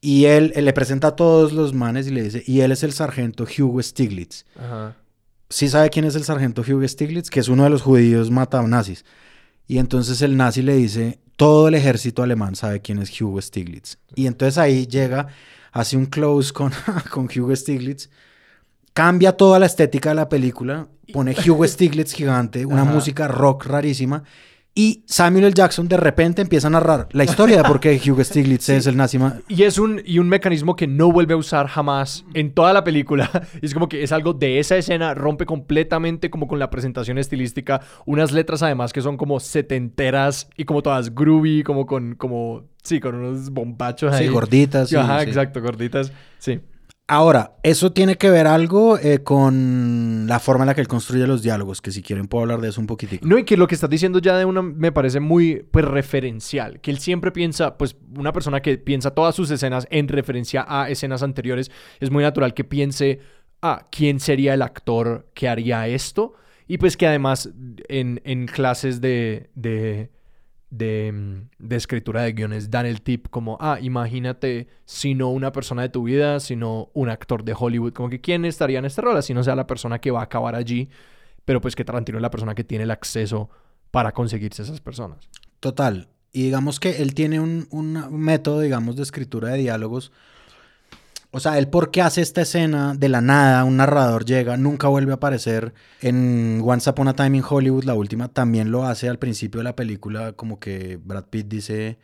y él, él le presenta a todos los manes y le dice, y él es el sargento Hugo Stiglitz. Ajá. ¿Sí sabe quién es el sargento Hugo Stiglitz? Que es uno de los judíos mata nazis. Y entonces el nazi le dice, todo el ejército alemán sabe quién es Hugo Stiglitz. Y entonces ahí llega, hace un close con, con Hugo Stiglitz, cambia toda la estética de la película, pone Hugo Stiglitz gigante, una Ajá. música rock rarísima. Y Samuel L. Jackson de repente empieza a narrar la historia de por qué Hugo Stiglitz es el nazi. Y es un, y un mecanismo que no vuelve a usar jamás en toda la película. Es como que es algo de esa escena, rompe completamente como con la presentación estilística. Unas letras además que son como setenteras y como todas groovy, como con, como, sí, con unos bombachos ahí. Sí, gorditas. sí, Ajá, sí. exacto, gorditas. Sí. Ahora, eso tiene que ver algo eh, con la forma en la que él construye los diálogos, que si quieren puedo hablar de eso un poquitico. No, y que lo que estás diciendo ya de una me parece muy pues referencial, que él siempre piensa, pues una persona que piensa todas sus escenas en referencia a escenas anteriores, es muy natural que piense, ah, ¿quién sería el actor que haría esto? Y pues que además en, en clases de, de, de, mm, de escritura de guiones dan el tip como, ah, imagínate si no una persona de tu vida, sino un actor de Hollywood, como que quién estaría en esta rola, si no sea la persona que va a acabar allí, pero pues que Tarantino es la persona que tiene el acceso para conseguirse esas personas. Total. Y digamos que él tiene un, un método, digamos, de escritura de diálogos. O sea, él por qué hace esta escena de la nada, un narrador llega, nunca vuelve a aparecer. En Once Upon a Time in Hollywood, la última, también lo hace al principio de la película, como que Brad Pitt dice,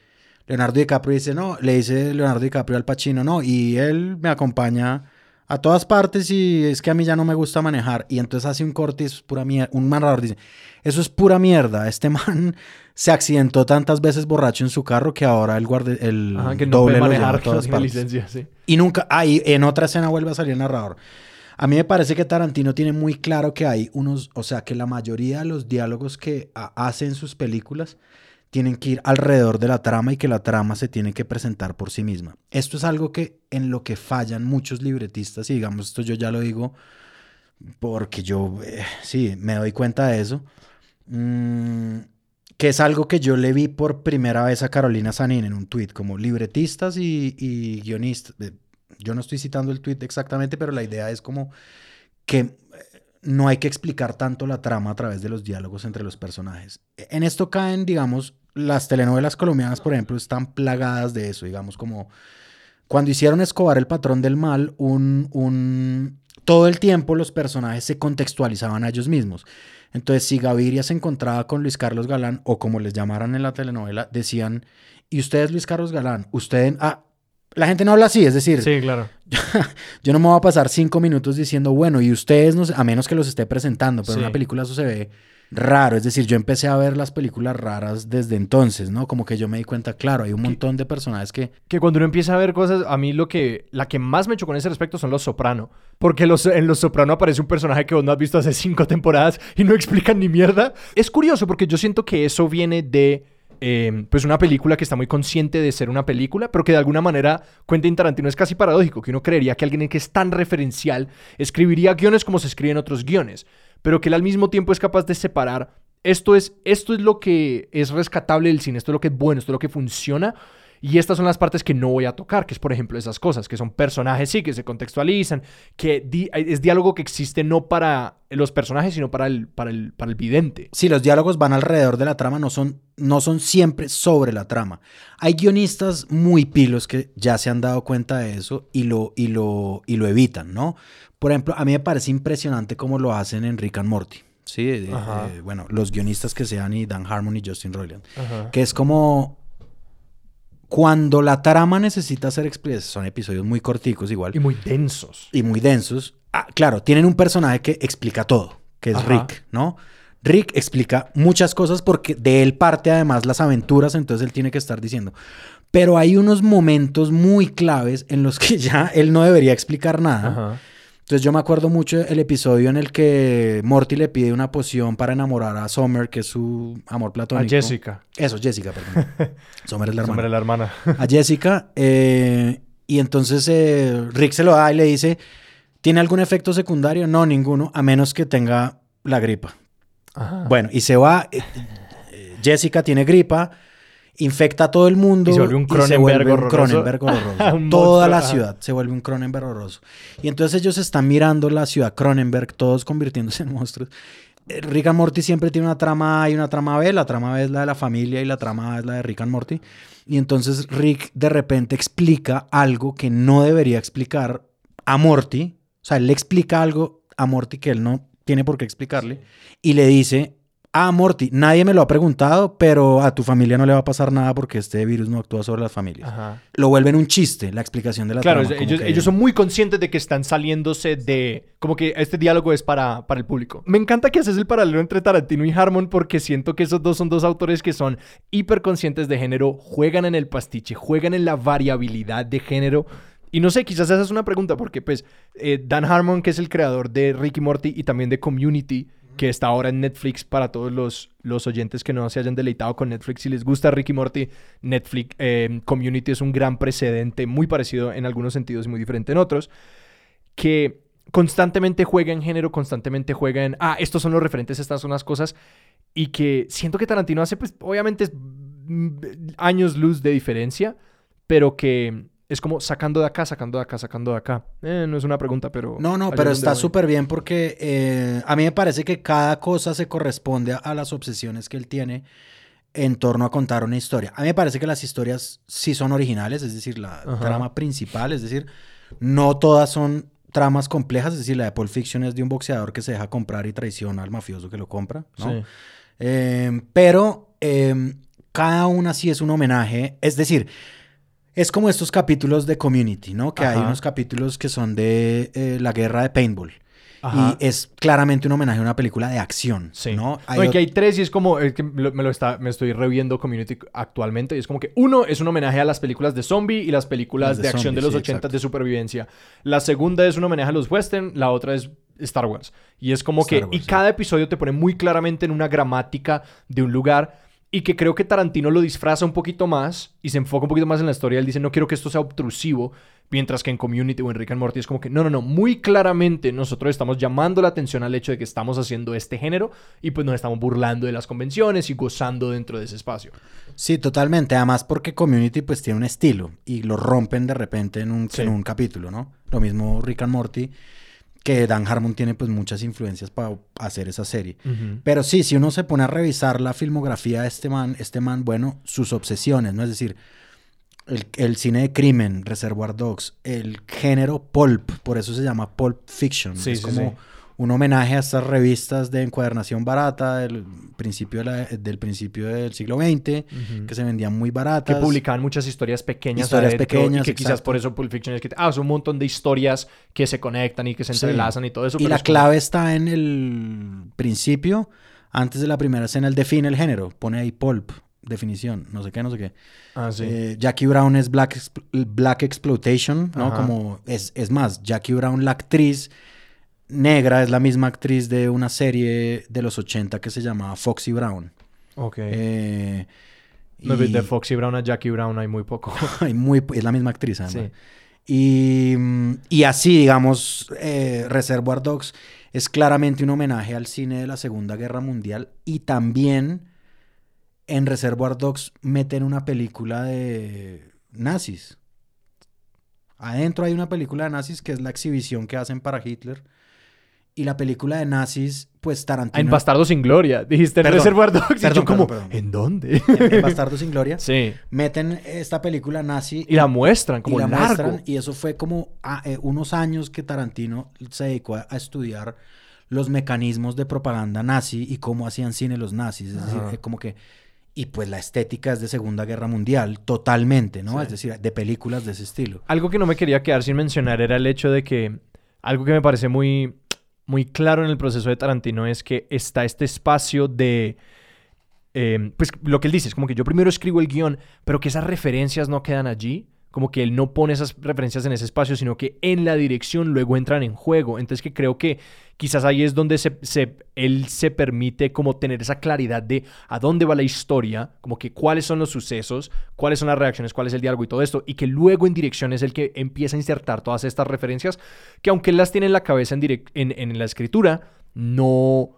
Leonardo DiCaprio dice, no, le dice Leonardo DiCaprio al Pacino, no, y él me acompaña a todas partes y es que a mí ya no me gusta manejar. Y entonces hace un corte y es pura mierda. Un narrador dice, eso es pura mierda. Este man se accidentó tantas veces borracho en su carro que ahora el guarde, el Ajá, que no doble puede manejar, todas tiene partes. licencia, sí. Y nunca, ah, y en otra escena vuelve a salir el narrador. A mí me parece que Tarantino tiene muy claro que hay unos, o sea, que la mayoría de los diálogos que hace en sus películas tienen que ir alrededor de la trama y que la trama se tiene que presentar por sí misma. Esto es algo que en lo que fallan muchos libretistas y digamos esto yo ya lo digo porque yo eh, sí me doy cuenta de eso. Mm, que es algo que yo le vi por primera vez a Carolina Sanín en un tweet, como libretistas y, y guionistas. Yo no estoy citando el tweet exactamente, pero la idea es como que eh, no hay que explicar tanto la trama a través de los diálogos entre los personajes. En esto caen, digamos, las telenovelas colombianas, por ejemplo, están plagadas de eso, digamos, como cuando hicieron Escobar el patrón del mal, un, un, todo el tiempo los personajes se contextualizaban a ellos mismos. Entonces, si Gaviria se encontraba con Luis Carlos Galán, o como les llamaran en la telenovela, decían, ¿y usted es Luis Carlos Galán? Usted, ah, la gente no habla así, es decir, Sí, claro. yo no me voy a pasar cinco minutos diciendo, bueno, y ustedes, no sé, a menos que los esté presentando, pero en una película eso se ve raro. Es decir, yo empecé a ver las películas raras desde entonces, ¿no? Como que yo me di cuenta, claro, hay un montón de personajes que... Que cuando uno empieza a ver cosas, a mí lo que, la que más me chocó en ese respecto son los Soprano. Porque los, en Los Soprano aparece un personaje que vos no has visto hace cinco temporadas y no explican ni mierda. Es curioso porque yo siento que eso viene de eh, pues una película que está muy consciente de ser una película, pero que de alguna manera Quentin Tarantino es casi paradójico, que uno creería que alguien que es tan referencial escribiría guiones como se escriben otros guiones, pero que él al mismo tiempo es capaz de separar esto es, esto es lo que es rescatable del cine, esto es lo que es bueno, esto es lo que funciona. Y estas son las partes que no voy a tocar, que es por ejemplo esas cosas, que son personajes, sí, que se contextualizan, que di- es diálogo que existe no para los personajes, sino para el, para el, para el vidente. Si los diálogos van alrededor de la trama, no son, no son siempre sobre la trama. Hay guionistas muy pilos que ya se han dado cuenta de eso y lo, y lo, y lo evitan, ¿no? Por ejemplo, a mí me parece impresionante cómo lo hacen en Rick and Morty. Sí, Eh, eh, bueno, los guionistas que sean y Dan Harmon y Justin Roiland. Que es como cuando la trama necesita ser expresada, son episodios muy corticos igual Y muy densos. y muy densos. Ah, claro, tienen un personaje que explica todo, que es Ajá. Rick, ¿no? Rick explica muchas cosas porque de él parte además las aventuras, entonces él tiene que estar diciendo. Pero hay unos momentos muy claves en los que ya él no debería explicar nada. Ajá. Entonces yo me acuerdo mucho el episodio en el que Morty le pide una poción para enamorar a Summer, que es su amor A platónico. Jessica. Eso, Jessica, perdón. Summer es la hermana Hombre, la hermana. a Jessica eh, y entonces eh, Rick se lo da y le dice, ¿tiene algún efecto secundario? No, ninguno, a menos que tenga la gripa. Ajá. Bueno, y se va, eh, Jessica tiene gripa, infecta a todo el mundo Y se vuelve un Cronenberg horroroso. Cronenberg horroroso. Toda la ciudad se vuelve un Cronenberg horroroso. Y entonces ellos están mirando la ciudad Cronenberg, todos convirtiéndose en monstruos. Eh, Rick and Morty siempre tiene una trama A y una trama B. La trama B es la de la familia y la trama A es la de Rick and Morty. Y entonces Rick de repente explica algo que no debería explicar a Morty. O sea, él le explica algo a Morty que él no tiene por qué explicarle. Y le dice, ah, Morty, nadie me lo ha preguntado, pero a tu familia no le va a pasar nada porque este virus no actúa sobre las familias. Ajá. Lo vuelven un chiste, la explicación de la Claro, trama. ellos, que- ellos son muy conscientes de que están saliéndose de... Como que este diálogo es para, para el público. Me encanta que haces el paralelo entre Tarantino y Harmon porque siento que esos dos son dos autores que son hiper conscientes de género, juegan en el pastiche, juegan en la variabilidad de género Y no sé, quizás esa es una pregunta, porque pues eh, Dan Harmon, que es el creador de Ricky Morty y también de Community, que está ahora en Netflix para todos los, los oyentes que no se hayan deleitado con Netflix. Si les gusta Ricky Morty, Netflix eh, Community es un gran precedente, muy parecido en algunos sentidos y muy diferente en otros, que constantemente juega en género, constantemente juega en, ah, estos son los referentes, estas son las cosas, y que siento que Tarantino hace, pues obviamente mm, años luz de diferencia, pero que es como sacando de acá, sacando de acá, sacando de acá. Eh, no es una pregunta, pero... No, no, pero está súper bien porque eh, a mí me parece que cada cosa se corresponde a, a las obsesiones que él tiene en torno a contar una historia. A mí me parece que las historias sí son originales, es decir, la Ajá. trama principal, es decir, no todas son tramas complejas, es decir, la de Pulp Fiction es de un boxeador que se deja comprar y traiciona al mafioso que lo compra, ¿no? Sí. Eh, pero cada una sí es un homenaje. Es decir, es como estos capítulos de Community, ¿no? Que hay unos capítulos que son de eh, la guerra de paintball. Ajá. Y es claramente un homenaje a una película de acción, Sí. ¿no? No, y ot- que hay tres y es como, es que me lo, está, me estoy reviendo Community actualmente y es como que uno es un homenaje a las películas de zombie y las películas Las de, de acción de los sí, 80 exacto. de supervivencia. La segunda es un homenaje a los western, la otra es Star Wars. Y es como Star que, Wars, y sí. cada episodio te pone muy claramente en una gramática de un lugar y que creo que Tarantino lo disfraza un poquito más y se enfoca un poquito más en la historia. Él dice, no quiero que esto sea obtrusivo, mientras que en Community o en Rick and Morty es como que, no, no, no, muy claramente nosotros estamos llamando la atención al hecho de que estamos haciendo este género y pues nos estamos burlando de las convenciones y gozando dentro de ese espacio. Sí, totalmente. Además porque Community pues tiene un estilo y lo rompen de repente en un, Sí. en un capítulo, ¿no? Lo mismo Rick and Morty, que Dan Harmon tiene pues muchas influencias para hacer esa serie. Pero sí, si uno se pone a revisar la filmografía de este man, este man, bueno, sus obsesiones, ¿no? Es decir, el, el cine de crimen, Reservoir Dogs, el género pulp, por eso se llama Pulp Fiction. Sí, es sí, como sí. Un homenaje a estas revistas de encuadernación barata del principio, de la- del, principio del siglo XX, que se vendían muy Que baratas. publicaban muchas historias pequeñas Historias adentro, pequeñas, y que quizás exacto. por eso Pulp Fiction es que ah, son un montón de historias que se conectan y que se Sí. entrelazan y todo eso. Y la es como- clave está en el principio, antes de la primera escena, él define el género, pone ahí pulp, definición, no sé qué, no sé qué. Ah, sí. Eh, Jackie Brown es Black, Black Exploitation, ¿no? Ajá. Como es, es más, Jackie Brown, la actriz negra, es la misma actriz de una serie de los 80 que se llamaba Foxy Brown. ok. Eh, No, y- De Foxy Brown a Jackie Brown hay muy poco. Ay, muy, es la misma actriz, además. Sí. Y, mm, y así, digamos, eh, Reservoir Dogs es claramente un homenaje al cine de la Segunda Guerra Mundial y también en Reservoir Dogs meten una película de nazis. Adentro hay una película de nazis que es la exhibición que hacen para Hitler. Y la película de nazis, pues Tarantino... En Bastardo sin Gloria. Dijiste en Perdón, Reservoir Dogs. y perdón, yo como, perdón, perdón. ¿en dónde? en- en Bastardo sin Gloria. sí. Meten esta película nazi Y la muestran como y la largo. muestran, y eso fue como a- eh, unos años que Tarantino se dedicó a, a estudiar los mecanismos de propaganda nazi y cómo hacían cine los nazis. Es decir, Ajá. eh, como que. Y pues la estética es de Segunda Guerra Mundial, totalmente, ¿no? Sí. Es decir, de películas de ese estilo. Algo que no me quería quedar sin mencionar era el hecho de que algo que me parece muy, muy claro en el proceso de Tarantino es que está este espacio de... eh, pues lo que él dice es como que yo primero escribo el guion, pero que esas referencias no quedan allí. Como que él no pone esas referencias en ese espacio, sino que en la dirección luego entran en juego. Entonces que creo que quizás ahí es donde se, él se permite como tener esa claridad de a dónde va la historia, como que cuáles son los sucesos, cuáles son las reacciones, cuál es el diálogo y todo esto, y que luego en dirección es el que empieza a insertar todas estas referencias, que aunque él las tiene en la cabeza en la escritura, no...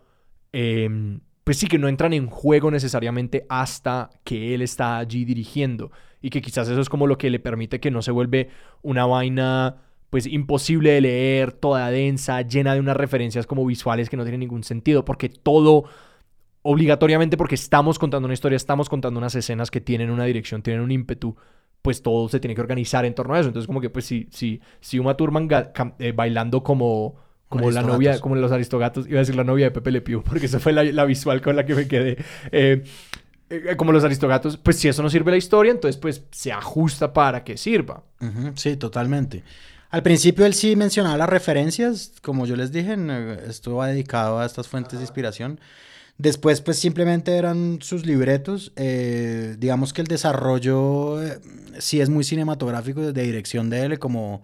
em, pues sí que no entran en juego necesariamente hasta que él está allí dirigiendo. Y que quizás eso es como lo que le permite que no se vuelve una vaina pues imposible de leer, toda densa, llena de unas referencias como visuales que no tienen ningún sentido, porque todo, obligatoriamente porque estamos contando una historia, estamos contando unas escenas que tienen una dirección, tienen un ímpetu, pues todo se tiene que organizar en torno a eso. Entonces como que pues si, si, si Uma Thurman eh, bailando como... Como la novia, como los aristogatos, iba a decir la novia de Pepe Le Pew, porque esa fue la, la visual con la que me quedé. Eh, eh, como los aristogatos, pues si eso no sirve la historia, entonces pues se ajusta para que sirva. Ujú, Sí, totalmente. Al principio él sí mencionaba las referencias, como yo les dije, eh, esto va dedicado a estas fuentes de inspiración. Después, pues simplemente eran sus libretos. Eh, digamos que el desarrollo eh, sí es muy cinematográfico de dirección de él, como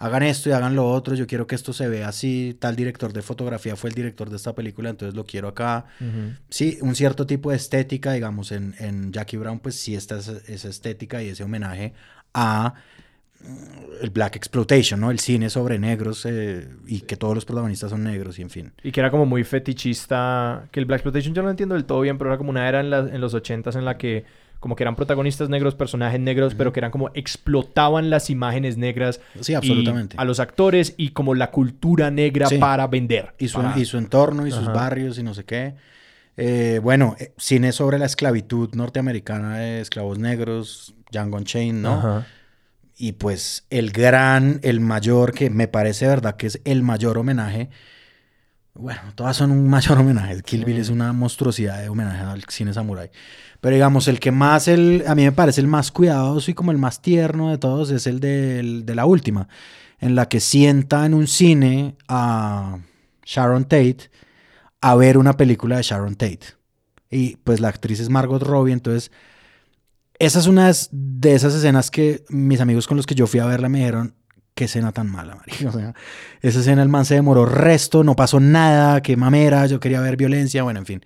hagan esto y hagan lo otro, yo quiero que esto se vea así, tal director de fotografía fue el director de esta película, entonces lo quiero acá. Sí, un cierto tipo de estética, digamos, en, en Jackie Brown, pues sí está esa, esa estética y ese homenaje a mm, el Black Exploitation, ¿no? El cine sobre negros eh, y que todos los protagonistas son negros y en fin. Y que era como muy fetichista, que el Black Exploitation yo no lo entiendo del todo bien, pero era como una era en, la- en los ochentas en la que como que eran protagonistas negros, personajes negros, pero que eran como explotaban las imágenes negras Sí, absolutamente. a los actores y como la cultura negra Sí. para vender. y su, para- y su entorno y sus barrios y no sé qué. Eh, bueno, eh, cine sobre la esclavitud norteamericana de esclavos negros, Django Unchained, ¿no? Y pues el gran, el mayor, que me parece verdad que es el mayor homenaje. Bueno, todas son un mayor homenaje. Kill Bill es una monstruosidad de homenaje al cine samurai. Pero digamos, el que más, el, a mí me parece el más cuidadoso y como el más tierno de todos es el del- de la última, en la que sienta en un cine a Sharon Tate a ver una película de Sharon Tate. Y pues la actriz es Margot Robbie, entonces esa es una de esas escenas que mis amigos con los que yo fui a verla me dijeron, qué escena tan mala, marica. O sea, esa escena el man se demoró resto, no pasó nada, qué mamera, yo quería ver violencia, bueno, en fin.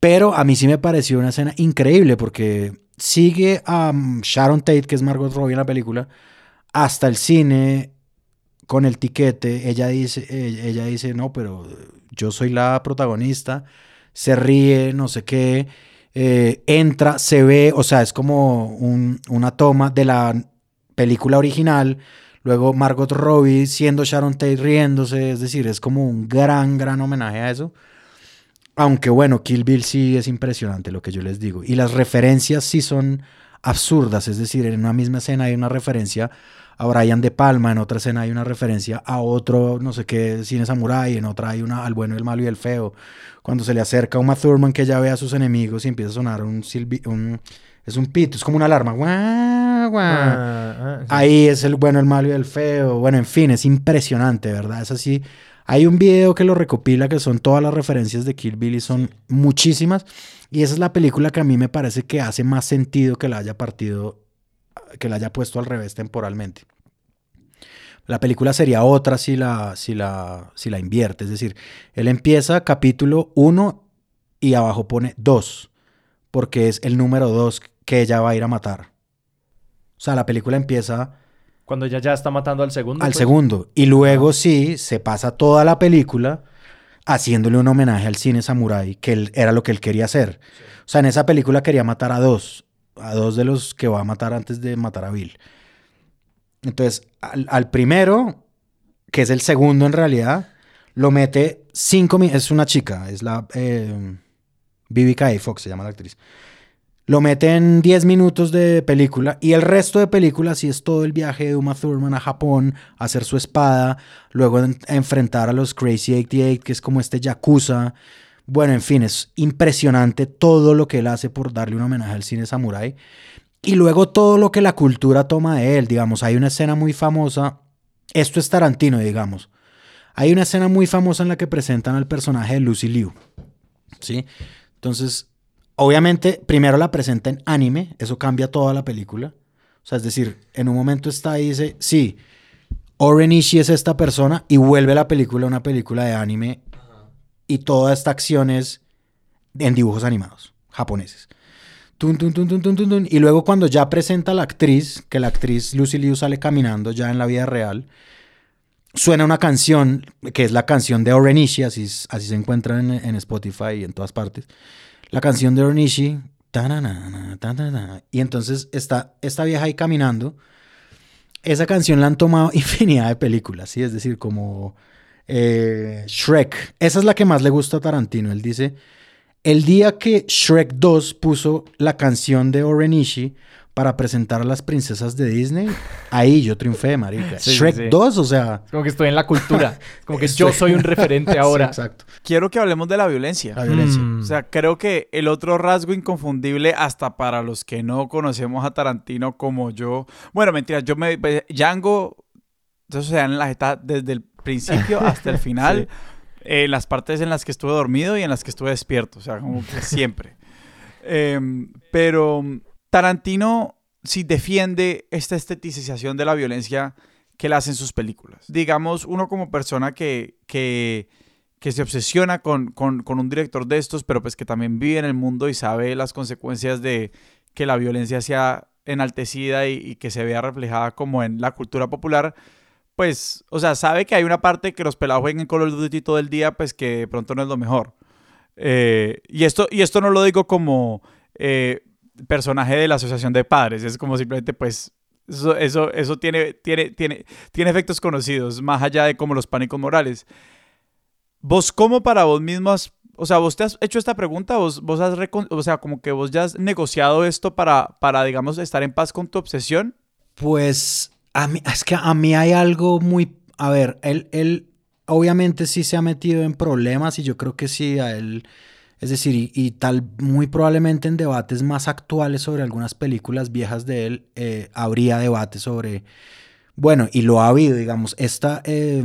Pero a mí sí me pareció una escena increíble porque sigue a um, Sharon Tate, que es Margot Robbie en la película, hasta el cine con el tiquete. Ella dice, ella dice, no, pero yo soy la protagonista. Se ríe, no sé qué. eh, entra, se ve, o sea, es como un- una toma de la película original. Luego Margot Robbie siendo Sharon Tate riéndose, es decir, es como un gran, gran homenaje a eso. Aunque bueno, Kill Bill sí es impresionante lo que yo les digo. Y las referencias sí son absurdas, es decir, en una misma escena hay una referencia a Brian De Palma, en otra escena hay una referencia a otro, no sé qué, cine samurai, en otra hay una al bueno, el malo y el feo. Cuando se le acerca a Uma Thurman que ya ve a sus enemigos y empieza a sonar un, silbi- un es un pito, es como una alarma. Guau, guau. Ah, ah, sí. Ahí es el bueno, el malo y el feo. Bueno, en fin, es impresionante, ¿verdad? Es así. Hay un video que lo recopila que son todas las referencias de Kill Bill y son muchísimas. Y esa es la película que a mí me parece que hace más sentido que la haya partido, que la haya puesto al revés temporalmente. La película sería otra si la, si la, si la invierte. Es decir, él empieza capítulo 1 y abajo pone 2, porque es el número 2 que ella va a ir a matar. O sea, la película empieza Cuando ella ya está matando al segundo. al pues. segundo. Y luego sí, se pasa toda la película haciéndole un homenaje al cine samurái, que él- era lo que él quería hacer. O sea, en esa película quería matar a dos, a dos de los que va a matar antes de matar a Bill. Entonces, al, al primero, que es el segundo en realidad, lo mete cinco minutos. Es una chica, es la eh, Vivica A. Fox, se llama la actriz. Lo mete en 10 minutos de película y el resto de película sí es todo el viaje de Uma Thurman a Japón, a hacer su espada, luego a enfrentar a los Crazy 88, que es como este Yakuza. Bueno, en fin, es impresionante todo lo que él hace por darle un homenaje al cine samurái. Y luego todo lo que la cultura toma de él, digamos, hay una escena muy famosa, esto es Tarantino, digamos. Hay una escena muy famosa en la que presentan al personaje de Lucy Liu. ¿Sí? Entonces, obviamente, primero la presenta en anime, eso cambia toda la película. O sea, es decir, en un momento está ahí y dice, sí, Oren Ishii es esta persona y vuelve la película una película de anime y toda esta acción es en dibujos animados japoneses. Tun, tun, tun. Y luego cuando ya presenta a la actriz, que la actriz Lucy Liu sale caminando ya en la vida real, suena una canción que es la canción de Orenishi, así, así se encuentra en, en Spotify y en todas partes. La canción de tanana, Y entonces está esta vieja ahí caminando. Esa canción la han tomado infinidad de películas, ¿sí? Es decir, como eh, Shrek. Esa es la que más le gusta a Tarantino. Él dice, el día que Shrek 2 puso la canción de Orenishi para presentar a las princesas de Disney, ahí yo triunfé, marica. Sí, Shrek sí. 2, o sea... Como que estoy en la cultura. Como que Estoy- yo soy un referente ahora. Sí, exacto. Quiero que hablemos de la violencia. La violencia. Mm. O sea, creo que el otro rasgo inconfundible, hasta para los que no conocemos a Tarantino como yo. Bueno, mentira, yo me. Django, eso se da en la jeta desde el principio hasta el final. en las partes en las que estuve dormido y en las que estuve despierto, o sea, como que siempre. Em, pero Tarantino sí defiende esta estetización de la violencia que él hace en sus películas. Digamos, uno como persona que, que, se obsesiona con, con, un director de estos, pero pues que también vive en el mundo y sabe las consecuencias de que la violencia sea enaltecida y, que se vea reflejada como en la cultura popular, pues, o sea, sabe que hay una parte que los pelados jueguen Call of Duty todo el día, pues que de pronto no es lo mejor. Eh, y, esto, y esto no lo digo como eh, personaje de la asociación de padres, es como simplemente, pues, eso, eso, eso tiene, tiene, tiene, tiene efectos conocidos, más allá de como los pánicos morales. ¿Vos cómo para vos mismos, o sea, vos te has hecho esta pregunta, vos, vos has, o sea, como que vos ya has negociado esto para, para, digamos, estar en paz con tu obsesión? Pues a mí, es que a mí hay algo muy, a ver, él, él obviamente sí se ha metido en problemas y yo creo que sí a él, es decir, y, y tal, muy probablemente en debates más actuales sobre algunas películas viejas de él, eh, habría debate sobre, bueno, y lo ha habido, digamos, esta... Eh,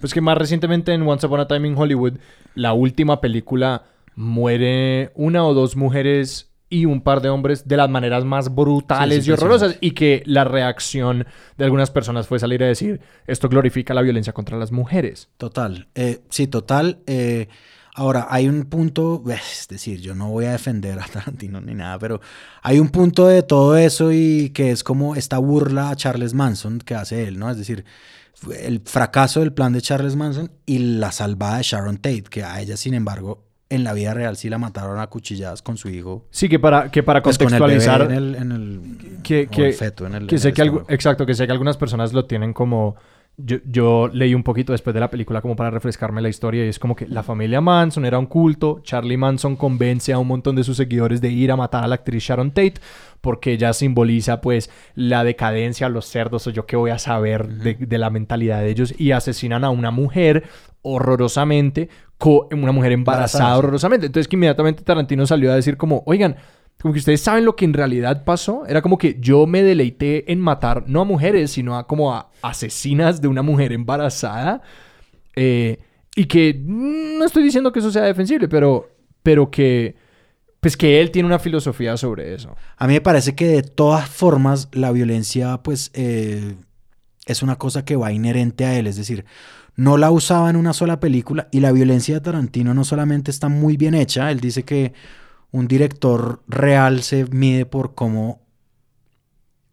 pues que más recientemente en Once Upon a Time in Hollywood, la última película, muere una o dos mujeres y un par de hombres de las maneras más brutales Sí, y horrorosas y que la reacción de algunas personas fue salir a decir esto glorifica la violencia contra las mujeres. Total, eh, sí, total. eh, ahora, hay un punto, es decir, yo no voy a defender a Tarantino ni nada, pero hay un punto de todo eso y que es como esta burla a Charles Manson que hace él, ¿no? Es decir, el fracaso del plan de Charles Manson y la salvada de Sharon Tate, que a ella, sin embargo, en la vida real sí la mataron a cuchilladas con su hijo. Sí, que para, que para Pues contextualizar... en el, feto en el- que sé que exacto que sé que algunas personas lo tienen como yo, yo leí un poquito después de la película como para refrescarme la historia y es como que la familia Manson era un culto Charlie Manson convence a un montón de sus seguidores de ir a matar a la actriz Sharon Tate porque ella simboliza pues la decadencia los cerdos o yo qué voy a saber de, de la mentalidad de ellos y asesinan a una mujer horrorosamente co- una mujer embarazada horrorosamente. Entonces que inmediatamente Tarantino salió a decir como oigan como que ustedes saben lo que en realidad pasó. Era como que yo me deleité en matar no a mujeres, sino a como a asesinas de una mujer embarazada. Eh, y que no estoy diciendo que eso sea defensible, pero, pero que pues que él tiene una filosofía sobre eso. A mí me parece que de todas formas la violencia pues eh, es una cosa que va inherente a él, es decir, no la usaba en una sola película y la violencia de Tarantino no solamente está muy bien hecha, él dice que un director real se mide por cómo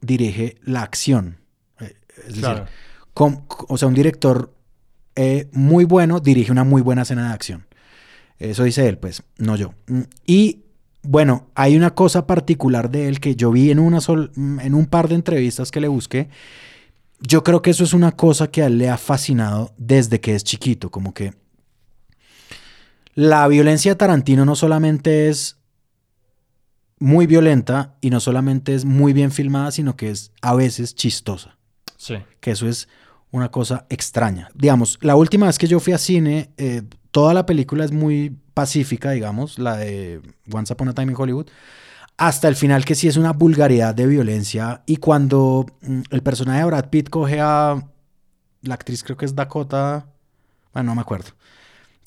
dirige la acción. Eh, Es decir, com- o sea, un director eh, muy bueno dirige una muy buena escena de acción. Eso dice él, pues, no yo. Mm, Y bueno, hay una cosa particular de él que yo vi en, una sol- mm, en un par de entrevistas que le busqué. Yo creo que eso es una cosa que a él le ha fascinado desde que es chiquito, como que la violencia de Tarantino no solamente es muy violenta y no solamente es muy bien filmada, sino que es a veces chistosa Sí. que eso es una cosa extraña. Digamos, la última vez que yo fui a cine, eh, toda la película es muy pacífica, digamos, la de Once Upon a Time in Hollywood, hasta el final que sí es una vulgaridad de violencia y cuando mm, el personaje de Brad Pitt coge a la actriz, creo que es Dakota, bueno, no me acuerdo,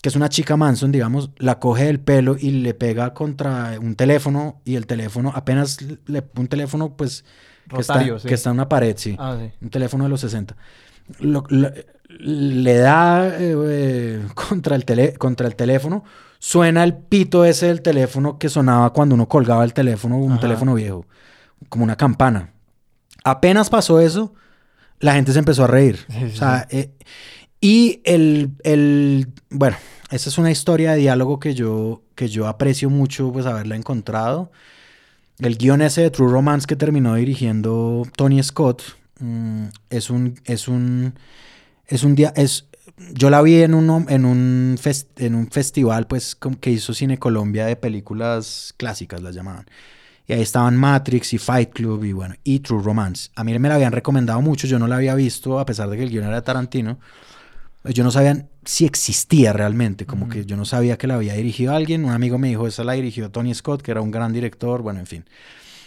que es una chica Manson, digamos, la coge del pelo y le pega contra un teléfono y el teléfono, apenas le un teléfono pues que, está, Rotario, sí. que está en una pared, sí. Ah, sí. Un teléfono de los 60. Lo- lo- le da eh, contra, el tele- contra el teléfono. Suena el pito ese del teléfono que sonaba cuando uno colgaba el teléfono, un Ajá. teléfono viejo. Como una campana. Apenas pasó eso, la gente se empezó a reír. Sí, O sea, eh, y el, el- Bueno, esa es una historia de diálogo que yo, que yo aprecio mucho, pues, haberla encontrado. El guion ese de True Romance que terminó dirigiendo Tony Scott mm, es un es un es un es yo la vi en un en un fes- en un festival pues que hizo Cine Colombia de películas clásicas las llamaban. Y ahí estaban Matrix y Fight Club y bueno, y True Romance. A mí me la habían recomendado mucho, yo no la había visto a pesar de que el guion era de Tarantino. Yo no sabía si existía realmente, como que yo no sabía que la había dirigido alguien. Un amigo me dijo, esa la dirigió Tony Scott, que era un gran director, bueno, en fin.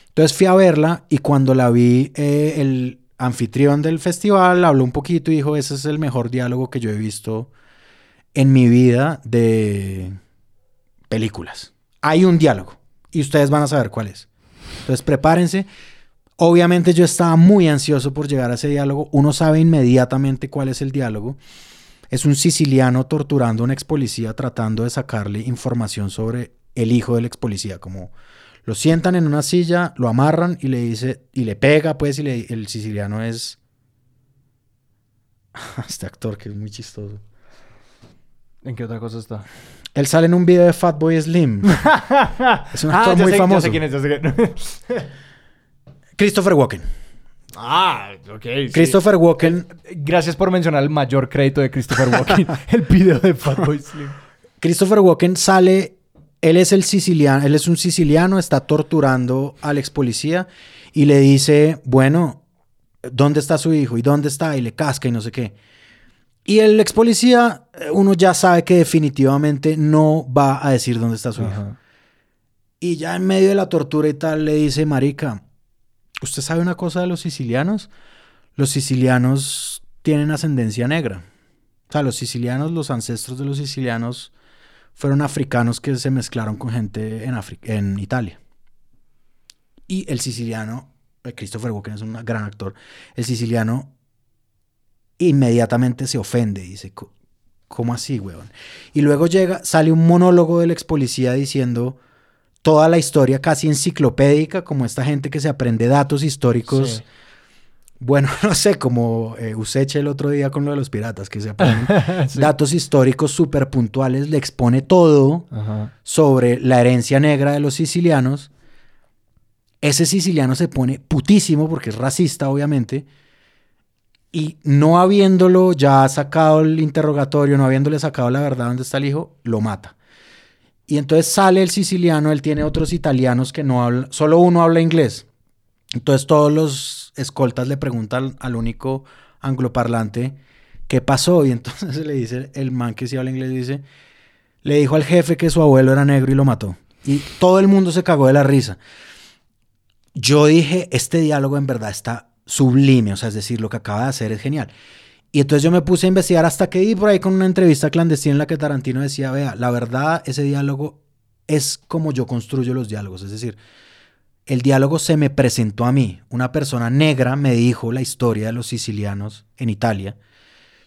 Entonces fui a verla y cuando la vi, eh, el anfitrión del festival habló un poquito y dijo, ese es el mejor diálogo que yo he visto en mi vida de películas. Hay un diálogo y ustedes van a saber cuál es. Entonces prepárense. Obviamente yo estaba muy ansioso por llegar a ese diálogo. Uno sabe inmediatamente cuál es el diálogo. Es un siciliano torturando a un ex policía tratando de sacarle información sobre el hijo del ex policía. Como lo sientan en una silla, lo amarran y le dice, y le pega, pues, y le- el siciliano es. Este actor que es muy chistoso. ¿En qué otra cosa está? Él sale en un video de Fatboy Slim. es un actor Ah, muy sé- famoso. sé quién es, ya sé quién es. Christopher Walken. Ah, ok. sí. Christopher Walken. Gracias por mencionar el mayor crédito de Christopher Walken. el video de Fatboy Slim. Christopher Walken sale. Él es el siciliano. Él es un siciliano. Está torturando al ex policía. Y le dice: Bueno, ¿dónde está su hijo? ¿Y dónde está? Y le casca y no sé qué. Y el ex policía, eh, uno ya sabe que definitivamente no va a decir dónde está su hijo. Y ya en medio de la tortura y tal le dice, Marica, ¿usted sabe una cosa de los sicilianos? Los sicilianos tienen ascendencia negra. O sea, los sicilianos, los ancestros de los sicilianos fueron africanos que se mezclaron con gente en, en Italia. Y el siciliano, eh, Christopher Walken es un gran actor, el siciliano inmediatamente se ofende dice, "Co- ¿cómo así, weón? Y luego llega, sale un monólogo del ex policía diciendo toda la historia casi enciclopédica, como esta gente que se aprende datos históricos. Sí. Bueno, no sé, como eh, Useche el otro día con lo de los piratas, que se aprenden Sí. datos históricos súper puntuales, le expone todo Ajá. sobre la herencia negra de los sicilianos. Ese siciliano se pone putísimo porque es racista, obviamente. Y no habiéndolo ya sacado el interrogatorio, no habiéndole sacado la verdad dónde está el hijo, lo mata. Y entonces sale el siciliano, él tiene otros italianos que no hablan, solo uno habla inglés. Entonces todos los escoltas le preguntan al único angloparlante qué pasó. Y entonces le dice el man que sí habla inglés, dice, le dijo al jefe que su abuelo era negro y lo mató. Y todo el mundo se cagó de la risa. Yo dije, este diálogo en verdad está sublime, o sea, es decir, lo que acaba de hacer es genial. Y entonces yo me puse a investigar hasta que di por ahí con una entrevista clandestina en la que Tarantino decía, vea, la verdad, ese diálogo es como yo construyo los diálogos, es decir, el diálogo se me presentó a mí. Una persona negra me dijo la historia de los sicilianos en Italia.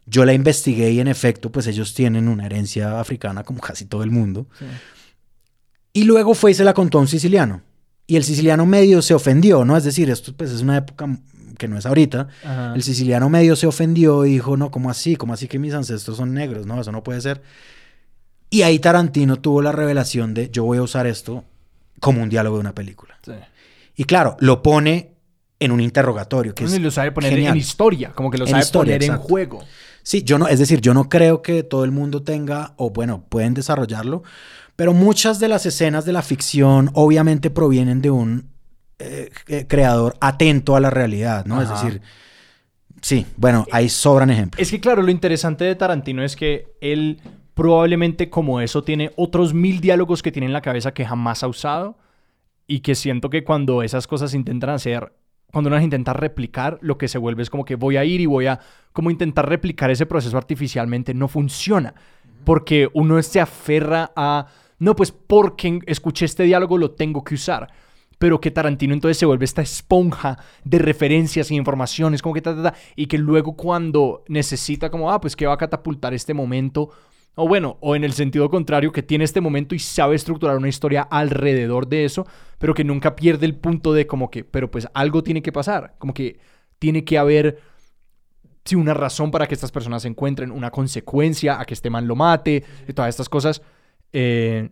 Yo la investigué y en efecto, pues ellos tienen una herencia africana como casi todo el mundo. Sí. Y luego fue y se la contó a un siciliano. Y el siciliano medio se ofendió, ¿no? Es decir, esto pues es una época que no es ahorita. Ajá. El siciliano medio se ofendió y dijo, no, ¿cómo así? ¿Cómo así que mis ancestros son negros? No, eso no puede ser. Y ahí Tarantino tuvo la revelación de, yo voy a usar esto como un diálogo de una película. Sí. Y claro, lo pone en un interrogatorio, que es lo sabe poner genial. en historia, como que lo En sabe historia, poner en juego. Sí, yo no, es decir, yo no creo que todo el mundo tenga, o bueno, pueden desarrollarlo, pero muchas de las escenas de la ficción obviamente provienen de un eh, eh, creador atento a la realidad, ¿no? Es decir, sí, bueno, ahí sobran ejemplos. Es que claro, lo interesante de Tarantino es que él probablemente como eso tiene otros mil diálogos que tiene en la cabeza que jamás ha usado y que siento que cuando esas cosas se intentan hacer, cuando uno las intenta replicar, lo que se vuelve es como que voy a ir y voy a como intentar replicar ese proceso artificialmente, no funciona. Porque uno se aferra a, no, pues porque escuché este diálogo lo tengo que usar. Pero que Tarantino entonces se vuelve esta esponja de referencias y informaciones, como que ta, y que luego cuando necesita como, ah, pues que va a catapultar este momento, o bueno, o en el sentido contrario, que tiene este momento y sabe estructurar una historia alrededor de eso, pero que nunca pierde el punto de como que, pero pues algo tiene que pasar, como que tiene que haber sí, una razón para que estas personas se encuentren, una consecuencia a que este man lo mate, y todas estas cosas. Eh,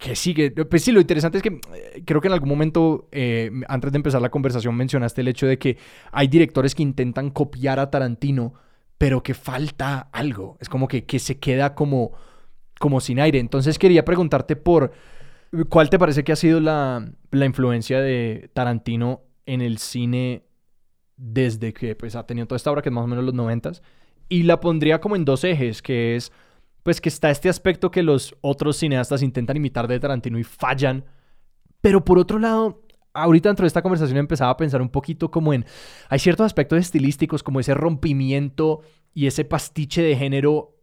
que sí, que, pues sí, lo interesante es que eh, creo que en algún momento, eh, antes de empezar la conversación, mencionaste el hecho de que hay directores que intentan copiar a Tarantino, pero que falta algo. Es como que, que se queda como, como sin aire. Entonces quería preguntarte por cuál te parece que ha sido la, la influencia de Tarantino en el cine desde que pues, ha tenido toda esta obra, que es más o menos los noventas. Y la pondría como en dos ejes, que es pues que está este aspecto que los otros cineastas intentan imitar de Tarantino y fallan. Pero por otro lado, ahorita dentro de esta conversación empezaba a pensar un poquito como en... Hay ciertos aspectos estilísticos como ese rompimiento y ese pastiche de género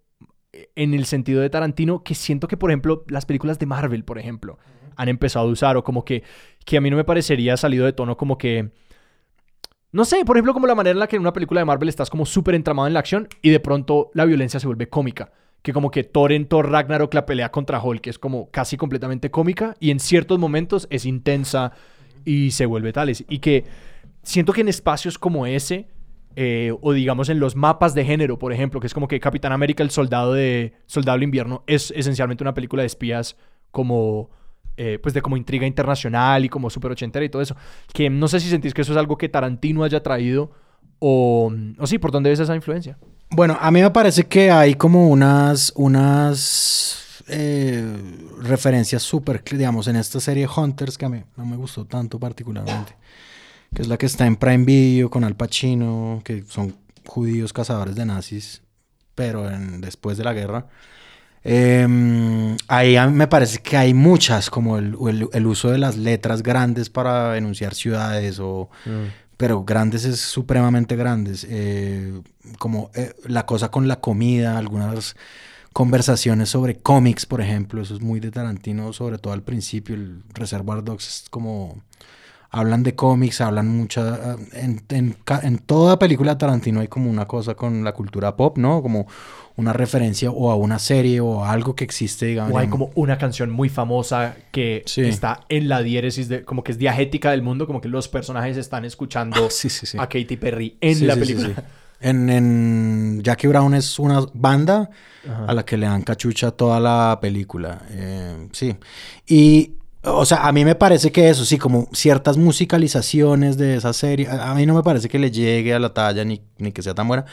en el sentido de Tarantino que siento que, por ejemplo, las películas de Marvel, por ejemplo, han empezado a usar o como que, que a mí no me parecería salido de tono como que... No sé, por ejemplo, como la manera en la que en una película de Marvel estás como súper entramado en la acción y de pronto la violencia se vuelve cómica. Que como que Thor en Thor Ragnarok la pelea contra Hulk es como casi completamente cómica y en ciertos momentos es intensa y se vuelve tales. Y que siento que en espacios como ese, eh, o digamos en los mapas de género, por ejemplo, que es como que Capitán América, el soldado de Soldado del Invierno, es esencialmente una película de espías como eh, pues de como intriga internacional y como super ochentera y todo eso. Que no sé si sentís que eso es algo que Tarantino haya traído o, o sí, ¿por dónde ves esa influencia? Bueno, a mí me parece que hay como unas, unas eh, referencias súper, digamos, en esta serie Hunters, que a mí no me gustó tanto particularmente, que es la que está en Prime Video con Al Pacino, que son judíos cazadores de nazis, pero después de la guerra. Eh, ahí me parece que hay muchas, como el, el, el, uso de las letras grandes para enunciar ciudades, o, mm. Pero grandes es supremamente grandes. Eh, como eh, la cosa con la comida, algunas conversaciones sobre cómics, por ejemplo, eso es muy de Tarantino, sobre todo al principio, el Reservoir Dogs es como hablan de cómics, hablan mucha... En, en, en, toda película de Tarantino hay como una cosa con la cultura pop, ¿no? Como una referencia o a una serie o a algo que existe, digamos. O hay como una canción muy famosa que sí. está en la diéresis, de, como que es diagética del mundo, como que los personajes están escuchando ah, sí, sí, a Katy Perry en la película. En, en, Jackie Brown es una banda Ajá. a la que le dan cachucha toda la película. Eh, sí. Y o sea, a mí me parece que eso, sí, como ciertas musicalizaciones de esa serie, a, mí no me parece que le llegue a la talla ni, ni, que sea tan buena,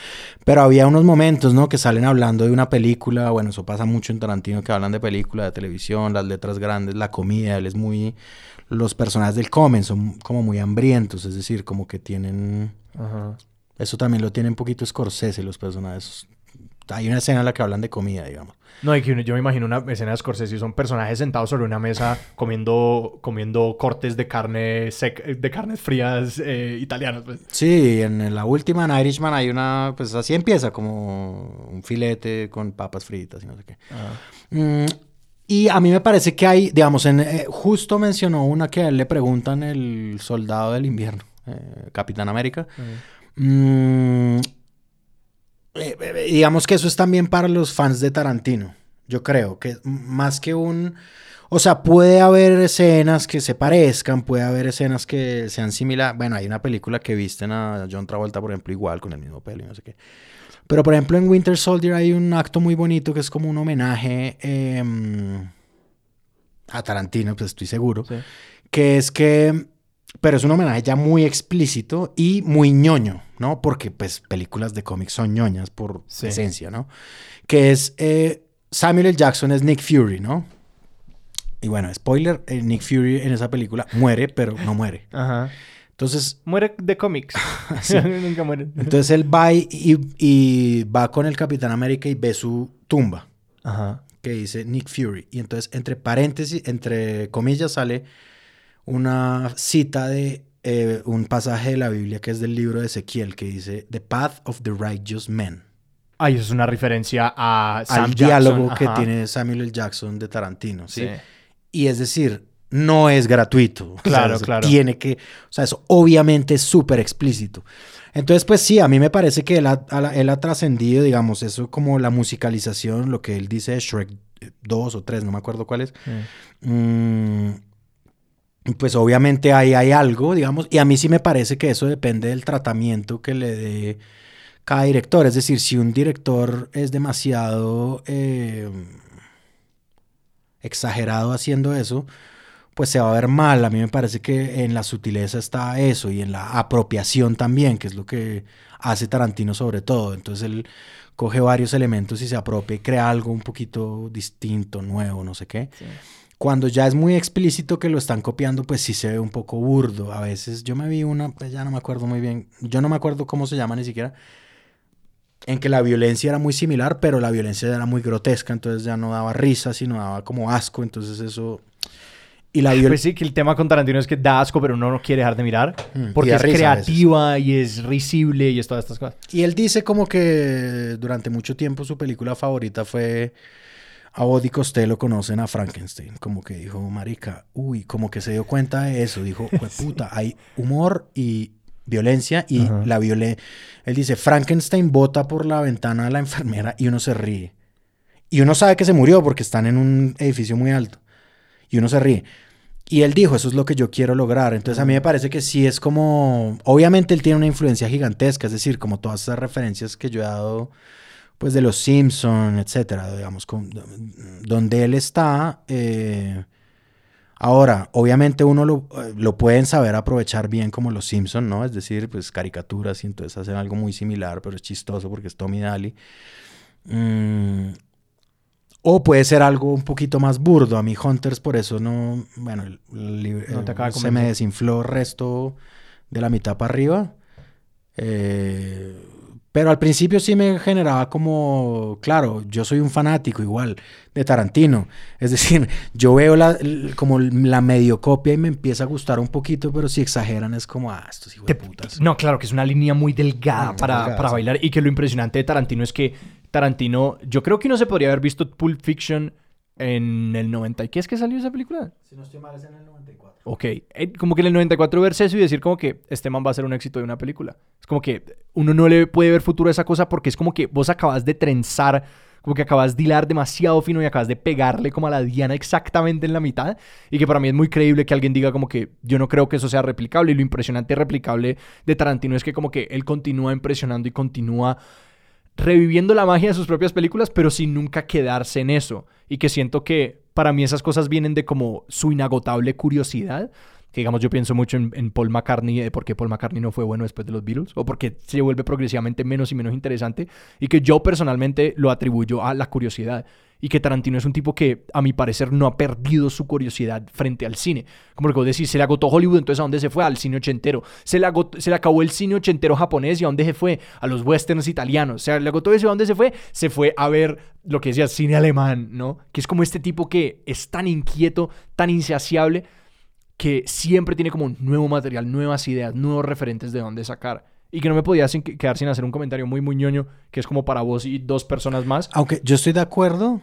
pero había unos momentos, ¿no? Que salen hablando de una película, bueno, eso pasa mucho en Tarantino, que hablan de película, de televisión, las letras grandes, la comida, él es muy... Los personajes del comen son como muy hambrientos, es decir, como que tienen... Ajá. Eso también lo tiene un poquito Scorsese, los personajes. Hay una escena en la que hablan de comida, digamos. No, yo me imagino una escena de Scorsese, son personajes sentados sobre una mesa comiendo, comiendo cortes de carne sec, de carnes frías eh, italianas. Pues. Sí, en la última en Irishman hay una, pues así empieza, como un filete con papas fritas y no sé qué. Mm, y a mí me parece que hay, digamos, en, eh, justo mencionó una que a él le preguntan el soldado del invierno, eh, Capitán América. Uh -huh. mm, eh, eh, digamos que eso es también para los fans de Tarantino. Yo creo que más que un... O sea, puede haber escenas que se parezcan, puede haber escenas que sean similares. Bueno, hay una película que visten a John Travolta, por ejemplo, igual, con el mismo pelo y no sé qué. Pero, por ejemplo, en Winter Soldier hay un acto muy bonito que es como un homenaje eh, a Tarantino, pues estoy seguro. Sí. Que es que pero es un homenaje ya muy explícito y muy ñoño, ¿no? Porque pues películas de cómics son ñoñas por sí. esencia, ¿no? Que es eh, Samuel L. Jackson es Nick Fury, ¿no? Y bueno, spoiler, eh, Nick Fury en esa película muere, pero no muere. Ajá. Entonces... Muere de cómics. Nunca muere. Entonces él va y, y, va con el Capitán América y ve su tumba. Ajá. Que dice Nick Fury. Y entonces entre paréntesis, entre comillas sale una cita de eh, un pasaje de la Biblia que es del libro de Ezequiel que dice The Path of the Righteous Men. Ay, eso es una referencia a Sam al Jackson. diálogo Ajá. que tiene Samuel L. Jackson de Tarantino, ¿sí? sí. Y es decir, no es gratuito. Claro, o sea, claro. Tiene que, o sea, eso obviamente es súper explícito. Entonces, pues sí, a mí me parece que él ha, él ha trascendido, digamos, eso como la musicalización, lo que él dice de Shrek 2 o 3, no me acuerdo cuál es. Sí. Mm, pues obviamente ahí hay algo, digamos, y a mí sí me parece que eso depende del tratamiento que le dé cada director. Es decir, si un director es demasiado eh, exagerado haciendo eso, pues se va a ver mal. A mí me parece que en la sutileza está eso y en la apropiación también, que es lo que hace Tarantino sobre todo. Entonces él coge varios elementos y se apropia y crea algo un poquito distinto, nuevo, no sé qué. Sí. Cuando ya es muy explícito que lo están copiando, pues sí se ve un poco burdo. A veces yo me vi una, pues ya no me acuerdo muy bien, yo no me acuerdo cómo se llama ni siquiera, en que la violencia era muy similar, pero la violencia era muy grotesca, entonces ya no daba risa, sino daba como asco, entonces eso... y la violencia... Pues sí, que el tema con Tarantino es que da asco, pero uno no quiere dejar de mirar. Mm, Porque es risa creativa y es risible y es todas estas cosas. Y él dice como que durante mucho tiempo su película favorita fue a Body Costello conocen a Frankenstein. Como que dijo, marica, uy, como que se dio cuenta de eso. Dijo, puta, hay humor y violencia y Ajá. la violencia... Él dice, Frankenstein bota por la ventana a la enfermera y uno se ríe. Y uno sabe que se murió porque están en un edificio muy alto. Y uno se ríe. Y él dijo, eso es lo que yo quiero lograr. Entonces a mí me parece que sí es como, obviamente él tiene una influencia gigantesca, es decir, como todas esas referencias que yo he dado, pues de los Simpson, etcétera, digamos, con- donde él está. eh, ahora, obviamente uno lo, lo pueden saber aprovechar bien como los Simpson, ¿no? Es decir, pues caricaturas y entonces hacen algo muy similar, pero es chistoso porque es Tommy Daly. Mm, o puede ser algo un poquito más burdo. A mí Hunters por eso no... Bueno, el- el libro- No te se me desinfló el resto de la mitad para arriba. Eh, pero al principio sí me generaba como... Claro, yo soy un fanático igual de Tarantino. Es decir, yo veo la, como la mediocopia y me empieza a gustar un poquito, pero si exageran es como... Ah, estos hijos de putas. No, claro, que es una línea muy delgada Muy para, delgada, para sí. bailar. Y que lo impresionante de Tarantino es que Tarantino, yo creo que no se podría haber visto Pulp Fiction en el 90. ¿Y qué es que salió esa película? Si no estoy mal es en el 94. Ok, eh, como que en el 94 verse eso y decir como que este man va a ser un éxito de una película. Es como que uno no le puede ver futuro a esa cosa porque es como que vos acabas de trenzar, como que acabas de hilar demasiado fino y acabas de pegarle como a la diana exactamente en la mitad. Y que para mí es muy creíble que alguien diga como que yo no creo que eso sea replicable. Y lo impresionante y replicable de Tarantino es que como que él continúa impresionando y continúa reviviendo la magia de sus propias películas, pero sin nunca quedarse en eso. Y que siento que para mí esas cosas vienen de como su inagotable curiosidad. Que digamos, yo pienso mucho en, Paul McCartney, de por qué Paul McCartney no fue bueno después de los Beatles, o porque se vuelve progresivamente menos y menos interesante, y que yo personalmente lo atribuyo a la curiosidad. Y que Tarantino es un tipo que, a mi parecer, no ha perdido su curiosidad frente al cine. Como que vos decís, se le agotó Hollywood, entonces ¿a dónde se fue? Al cine ochentero. Se le, agotó- se le acabó el cine ochentero japonés, ¿y a dónde se fue? A los westerns italianos. O sea, le agotó eso, ¿a dónde se fue? Se fue a ver lo que decía cine alemán, ¿no? Que es como este tipo que es tan inquieto, tan insaciable, que siempre tiene como nuevo material, nuevas ideas, nuevos referentes de dónde sacar. Y que no me podía sin- quedar sin hacer un comentario muy muy ñoño, que es como para vos y dos personas más. Aunque yo estoy de acuerdo,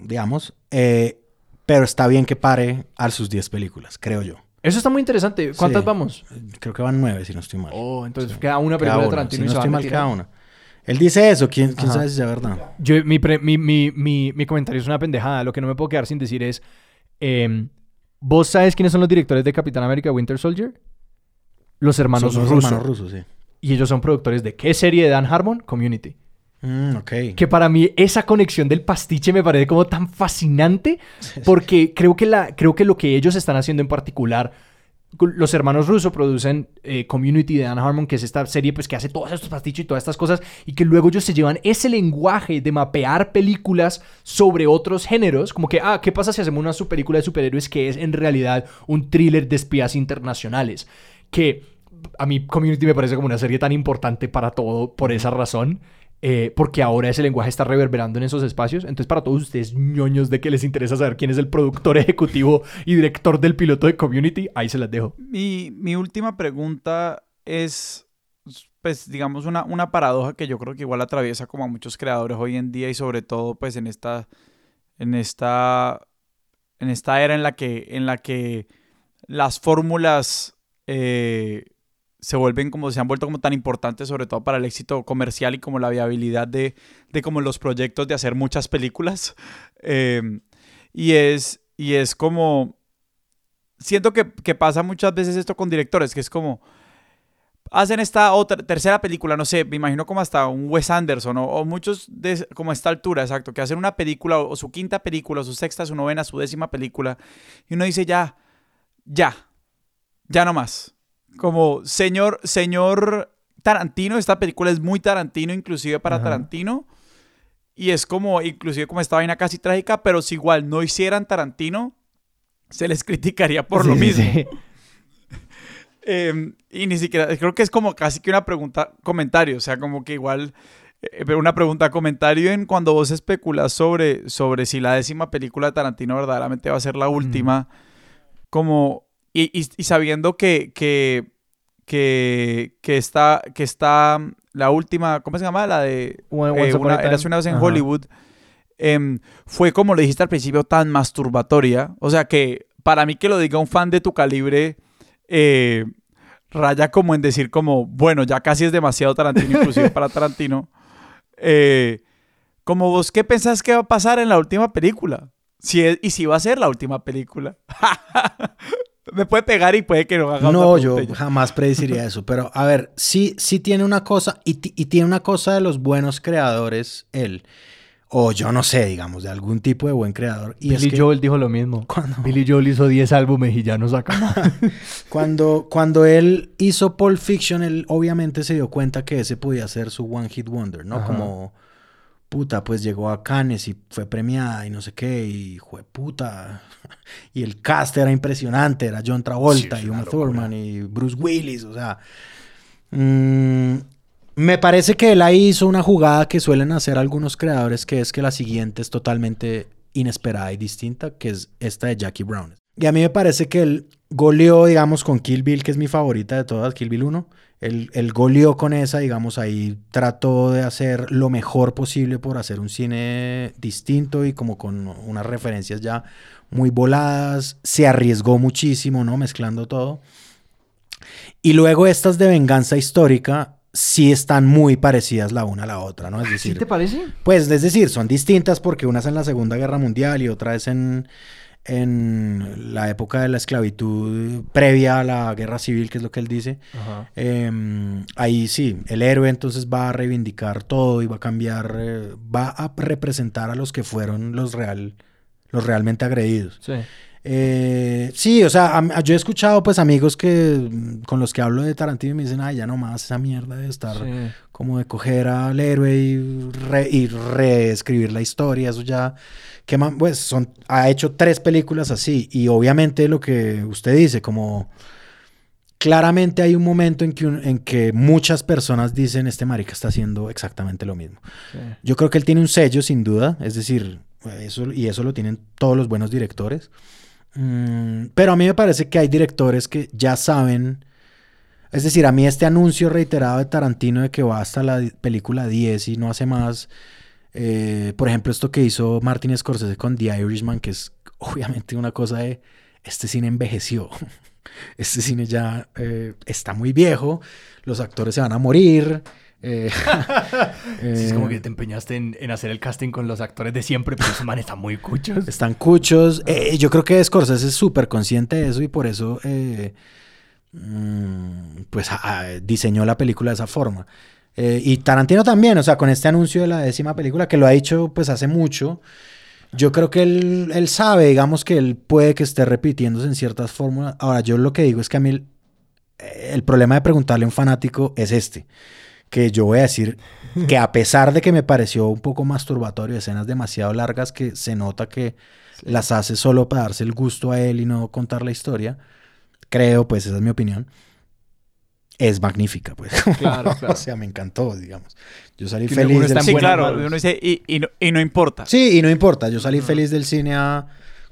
digamos, eh, pero está bien que pare a sus 10 películas, creo yo. Eso está muy interesante. ¿Cuántas Sí. vamos? Creo que van 9, si no estoy mal. Oh, entonces Sí. queda una película de Tarantino si y no a estoy mal, cada una. Él dice eso, ¿quién, quién sabe si es verdad? Yo, mi, pre- mi, mi, mi, mi comentario es una pendejada. Lo que no me puedo quedar sin decir es... em, ¿Vos sabes quiénes son los directores de Capitán América Winter Soldier? Los hermanos Son los rusos. hermanos rusos, sí. Y ellos son productores de qué serie de Dan Harmon? Community. Mm, ok. Que para mí esa conexión del pastiche me parece como tan fascinante porque creo que, la, creo que lo que ellos están haciendo en particular, los hermanos rusos producen eh, Community de Dan Harmon, que es esta serie pues que hace todos estos pastiches y todas estas cosas y que luego ellos se llevan ese lenguaje de mapear películas sobre otros géneros, como que, ah, ¿qué pasa si hacemos una película de superhéroes que es en realidad un thriller de espías internacionales? Que a mí Community me parece como una serie tan importante para todo por esa razón. Eh, porque ahora ese lenguaje está reverberando en esos espacios. Entonces, para todos ustedes ñoños de que les interesa saber quién es el productor ejecutivo y director del piloto de Community, ahí se las dejo. Mi, mi última pregunta es, pues, digamos, una, una paradoja que yo creo que igual atraviesa como a muchos creadores hoy en día y sobre todo, pues, en esta, en esta, en esta era en la que, en la que las fórmulas eh, se vuelven como, se han vuelto como tan importantes, sobre todo para el éxito comercial y como la viabilidad de, de como los proyectos de hacer muchas películas. Eh, y es, y es como, siento que, que pasa muchas veces esto con directores, que es como, hacen esta otra, tercera película, no sé, me imagino como hasta un Wes Anderson o, o muchos de como a esta altura, exacto, que hacen una película o, o su quinta película, o su sexta, su novena, su décima película, y uno dice ya, ya, ya no más. Como, señor, señor Tarantino, esta película es muy Tarantino, inclusive para Ajá. Tarantino. Y es como, inclusive como esta vaina casi trágica, pero si igual no hicieran Tarantino, se les criticaría por lo Sí, mismo. sí. Eh, y ni siquiera, creo que es como casi que una pregunta, comentario, o sea, como que igual, eh, una pregunta, comentario en cuando vos especulas sobre, sobre si la décima película de Tarantino verdaderamente va a ser la última, como, y, y- y sabiendo que, que, que, que está, que está la última, ¿cómo se llama? La de Once eh, una, a Time. Érase una vez en Ajá. Hollywood, em, fue como lo dijiste al principio, tan masturbatoria. O sea que para mí que lo diga un fan de tu calibre, eh, raya como en decir como, bueno, ya casi es demasiado Tarantino, inclusive para Tarantino. Eh, como vos, ¿qué pensás que va a pasar en la última película? Si es- y si va a ser la última película. Me puede pegar y puede que no haga No, yo jamás predeciría eso. Pero a ver, sí, sí tiene una cosa, y, ti- y tiene una cosa de los buenos creadores, él. O yo no sé, digamos, de algún tipo de buen creador. Y es Billy que Joel dijo lo mismo. Cuando- Billy Joel hizo 10 álbumes y ya no saca cuando, cuando él hizo Pulp Fiction, él obviamente se dio cuenta que ese podía ser su One Hit Wonder, ¿no? Ajá. Como, puta, pues llegó a Cannes y fue premiada y no sé qué, y fue puta. Y el cast era impresionante, era John Travolta Sí, y Uma. Thurman y Bruce Willis, o sea. mm, me parece que él ahí hizo una jugada que suelen hacer algunos creadores, que es que la siguiente es totalmente inesperada y distinta, que es esta de Jackie Brown. Y a mí me parece que él goleó, digamos, con Kill Bill, que es mi favorita de todas, Kill Bill 1. Él, él goleó con esa, digamos, ahí trató de hacer lo mejor posible por hacer un cine distinto y como con unas referencias ya muy voladas. Se arriesgó muchísimo, ¿no? Mezclando todo. Y luego estas de venganza histórica sí están muy parecidas la una a la otra, ¿no? Es ¿Sí decir, te parece? pues es decir, son distintas porque una es en la Segunda Guerra Mundial y otra es en, en la época de la esclavitud previa a la guerra civil, que es lo que él dice. Eh, ahí sí, el héroe entonces va a reivindicar todo y va a cambiar, eh, va a representar a los que fueron los real, los realmente agredidos. Sí. Eh, sí, o sea, am- yo he escuchado pues amigos que mm, con los que hablo de Tarantino y me dicen, ay, ya no más esa mierda de estar Sí. como de coger al héroe y, re- y reescribir la historia, eso ya, que man- pues son, ha hecho tres películas así y obviamente lo que usted dice, como claramente hay un momento en que, un- en que muchas personas dicen, este marica está haciendo exactamente lo mismo. Sí. Yo creo que él tiene un sello, sin duda, es decir, eso, y eso lo tienen todos los buenos directores. Mm, pero a mí me parece que hay directores que ya saben, es decir, a mí este anuncio reiterado de Tarantino de que va hasta la película 10 y no hace más, eh, por ejemplo, esto que hizo Martin Scorsese con The Irishman, que es obviamente una cosa de, este cine envejeció. Este cine ya eh, está muy viejo, los actores se van a morir. Eh, Sí, es como eh, que te empeñaste en, en hacer el casting con los actores de siempre, pero esos manes están muy cuchos. Están cuchos. Eh, yo creo que Scorsese es súper consciente de eso y por eso mm, pues diseñó la película de esa forma. Y Tarantino también, o sea, con este anuncio de la décima película que lo ha dicho pues hace mucho. Yo creo que él, él sabe, digamos que él puede que esté repitiéndose en ciertas fórmulas. Ahora, yo lo que digo es que a mí el, el problema de preguntarle a un fanático es este. Que yo voy a decir que a pesar de que me pareció un poco masturbatorio, escenas demasiado largas que se nota que las hace solo para darse el gusto a él y no contar la historia, creo, pues esa es mi opinión, es magnífica, pues. Claro, claro. o sea, me encantó, digamos. Yo salí Que feliz uno del Sí, cine. buenas claro. Uno dice, y, y no, y no importa. Sí, y no importa, yo salí feliz del cine a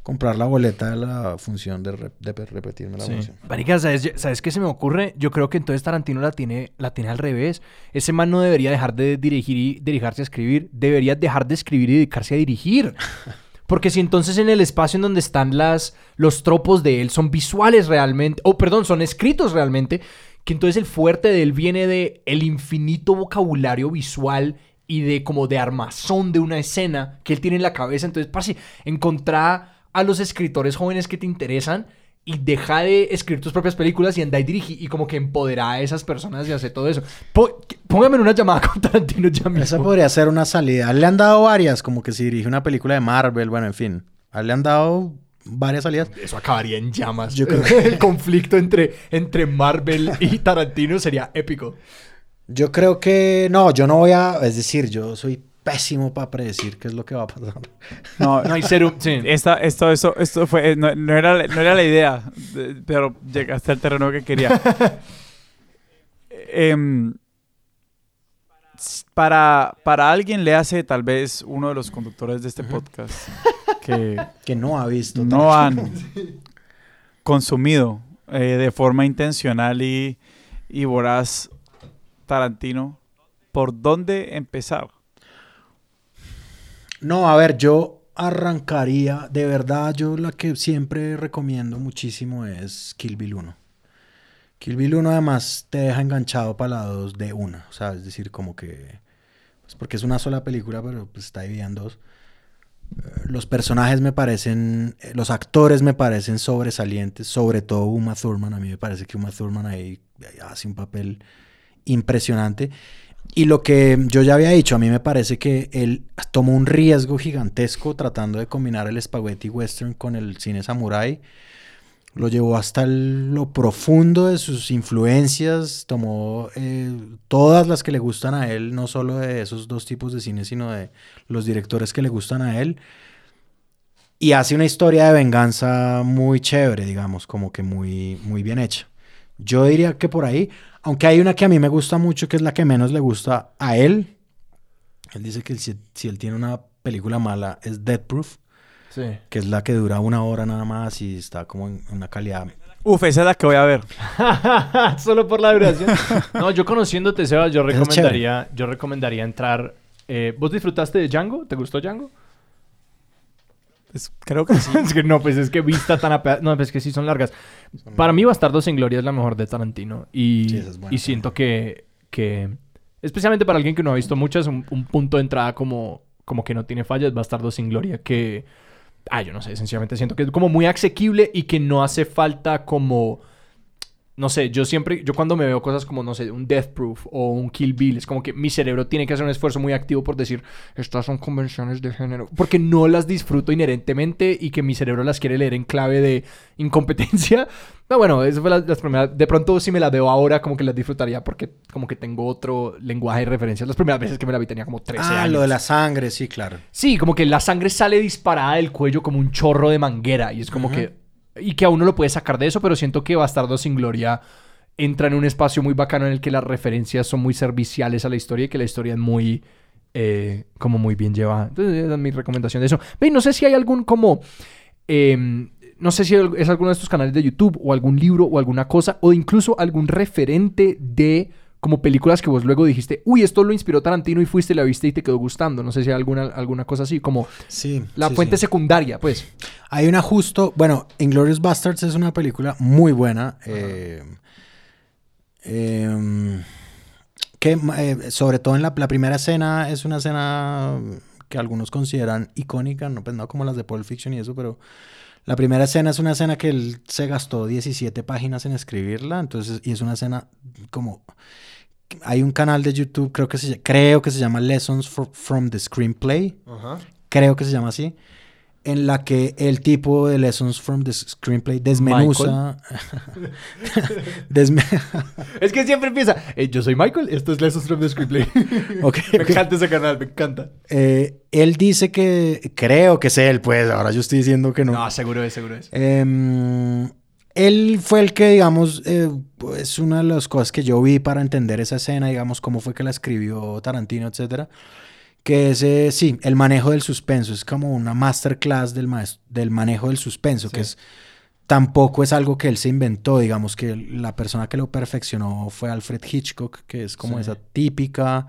comprar la boleta de la función de, re- de repetirme la Sí. función. Marica, ¿sabes, ¿sabes qué se me ocurre? Yo creo que entonces Tarantino la tiene, la tiene al revés. Ese man no debería dejar de dirigir y dedicarse a escribir. Debería dejar de escribir y dedicarse a dirigir. Porque si entonces en el espacio en donde están las, los tropos de él son visuales realmente, o perdón, son escritos realmente, que entonces el fuerte de él viene de el infinito vocabulario visual y de como de armazón de una escena que él tiene en la cabeza. Entonces, parce, encontrar a los escritores jóvenes que te interesan y deja de escribir tus propias películas y anda y dirigir y como que empodera a esas personas y hace todo eso. Po- póngame en una llamada con Tarantino ya mismo. Esa podría ser una salida. Le han dado varias, como que si dirige una película de Marvel, bueno, en fin. Le han dado varias salidas. Eso acabaría en llamas. Yo creo que- El conflicto entre, entre Marvel y Tarantino sería épico. Yo creo que no, yo no voy a, es decir, yo soy pésimo para predecir qué es lo que va a pasar. No, No hay cero. Sí. Esta, esto, esto, esto fue, no, no era, no era la idea, de- pero llegaste al terreno que quería. Em, para, para alguien le hace tal vez uno de los conductores de este podcast que Que no ha visto. no han consumido eh, de forma intencional y, y voraz Tarantino, ¿por dónde empezar? No, a ver, yo arrancaría, de verdad, yo la que siempre recomiendo muchísimo es Kill Bill 1. Kill Bill 1 además te deja enganchado para la 2 de una, o sea, es decir, como que, pues porque es una sola película, pero pues está dividida en dos. Eh, Los personajes me parecen, eh, los actores me parecen sobresalientes, sobre todo Uma Thurman, a mí me parece que Uma Thurman ahí, ahí hace un papel impresionante. Y lo que yo ya había dicho, a mí me parece que él tomó un riesgo gigantesco tratando de combinar el spaghetti western con el cine samurai. Lo llevó hasta lo profundo de sus influencias, tomó eh, todas las que le gustan a él, no solo de esos dos tipos de cine, sino de los directores que le gustan a él. Y hace una historia de venganza muy chévere, digamos, como que muy, muy bien hecha. Yo diría que por ahí, aunque hay una que a mí me gusta mucho, que es la que menos le gusta a él. Él dice que si, si él tiene una película mala es Dead Proof, Sí. que es la que dura una hora nada más y está como en una calidad. Uf, esa es la que voy a ver. Solo por la duración. No, yo conociéndote, Sebas, yo recomendaría, yo recomendaría entrar. eh, ¿Vos disfrutaste de Django? ¿Te gustó Django? Pues, creo que sí. es que no, pues es que vista tan a peda- No, pues es que sí son largas. Para mí, Bastardo sin Gloria es la mejor de Tarantino. Y, Sí, es y siento que, que, especialmente para alguien que no ha visto muchas, un, un punto de entrada como, como que no tiene fallas, Bastardo sin Gloria, que, ah, yo no sé, sencillamente siento que es como muy asequible y que no hace falta como, no sé, yo siempre, yo cuando me veo cosas como, no sé, un Death Proof o un Kill Bill, es como que mi cerebro tiene que hacer un esfuerzo muy activo por decir, estas son convenciones de género, porque no las disfruto inherentemente y que mi cerebro las quiere leer en clave de incompetencia. No, bueno, eso fue la- las primeras, de pronto si me las veo ahora como que las disfrutaría porque como que tengo otro lenguaje de referencias. Las primeras veces que me la vi tenía como 13 Ah, años. lo de la sangre, sí, claro. Sí, como que la sangre sale disparada del cuello como un chorro de manguera. Y es como que. Y que a uno lo puede sacar de eso, pero siento que Bastardo sin Gloria entra en un espacio muy bacano en el que las referencias son muy serviciales a la historia y que la historia es muy. eh, como muy bien llevada. Entonces, esa es mi recomendación de eso. Ve, no sé si hay algún como. em, no sé si es alguno de estos canales de YouTube o algún libro o alguna cosa, o incluso algún referente de como películas que vos luego dijiste, uy, esto lo inspiró Tarantino y fuiste, la viste y te quedó gustando. No sé si hay alguna, alguna cosa así, como Sí. la sí, fuente sí. secundaria, pues. Hay una justo, bueno, Inglorious Bastards es una película muy buena. eh, em, que eh, sobre todo en la, la primera escena es una escena que algunos consideran icónica, no, pues no como las de Pulp Fiction y eso, pero la primera escena es una escena que él se gastó 17 páginas en escribirla, entonces, y es una escena como... Hay un canal de YouTube, creo que se, creo que se llama Lessons for- from the Screenplay, creo que se llama así, en la que el tipo de Lessons from the Screenplay desmenuza. desme- Es que siempre empieza, eh, yo soy Michael, esto es Lessons from the Screenplay. Me encanta ese canal, me encanta. Eh, él dice que, creo que es él, pues ahora yo estoy diciendo que no. No, seguro es, seguro es. Em, él fue el que, digamos, eh, es una de las cosas que yo vi para entender esa escena, digamos, cómo fue que la escribió Tarantino, etcétera. Que es, eh, sí, el manejo del suspenso. Es como una masterclass del, maes- del manejo del suspenso, que es tampoco es algo que él se inventó, digamos que la persona que lo perfeccionó fue Alfred Hitchcock, que es como Sí. esa típica,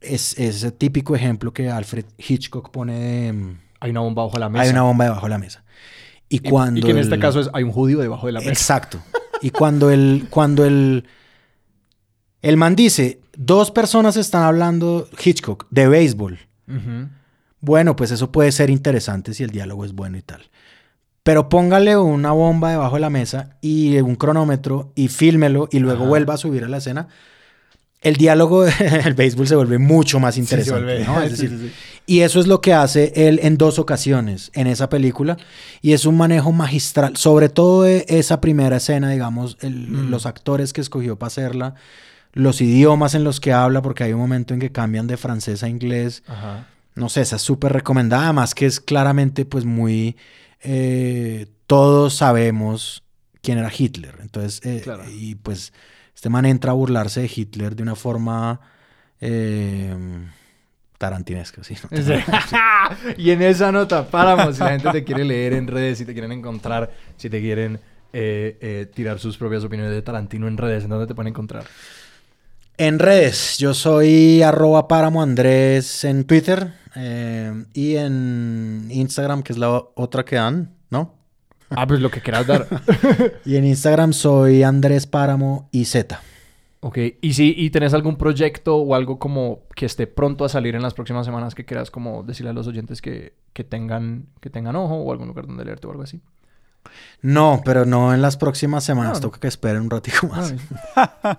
es ese típico ejemplo que Alfred Hitchcock pone de, mm, Hay una bomba bajo la mesa. hay una bomba debajo de la mesa. Y cuando y que en este caso es, hay un judío debajo de la mesa. Exacto. Y cuando el, cuando el, el man dice, dos personas están hablando, Hitchcock, de béisbol. Bueno, pues eso puede ser interesante si el diálogo es bueno y tal. Pero póngale una bomba debajo de la mesa y un cronómetro y fílmelo y luego Ajá. vuelva a subir a la escena. El diálogo del béisbol se vuelve mucho más Sí, se interesante. vuelve- ¿no? Es sí, decir, sí, sí. y eso es lo que hace él en dos ocasiones en esa película. Y es un manejo magistral, sobre todo de esa primera escena, digamos, el- Mm. los actores que escogió para hacerla, los idiomas en los que habla, porque hay un momento en que cambian de francés a inglés. Ajá. No sé, esa es súper recomendada, además que es claramente pues muy... eh, todos sabemos quién era Hitler. Entonces, eh, Claro. y pues este man entra a burlarse de Hitler de una forma... eh, tarantinesco, sí. no y en esa nota paramos. Si la gente te quiere leer en redes, si te quieren encontrar, si te quieren eh, eh, tirar sus propias opiniones de Tarantino en redes, ¿en dónde te pueden encontrar? En redes, yo soy arroba páramo Andrés en Twitter eh, y en Instagram, que es la otra que dan, ¿no? Ah, pues lo que quieras dar. Y en Instagram soy Andrés Páramo y Z. ok, y si y tenés algún proyecto o algo como que esté pronto a salir en las próximas semanas que quieras como decirle a los oyentes que, que tengan, que tengan ojo o algún lugar donde leerte o algo así. No, pero no en las próximas semanas, no. toca que esperen un ratico más.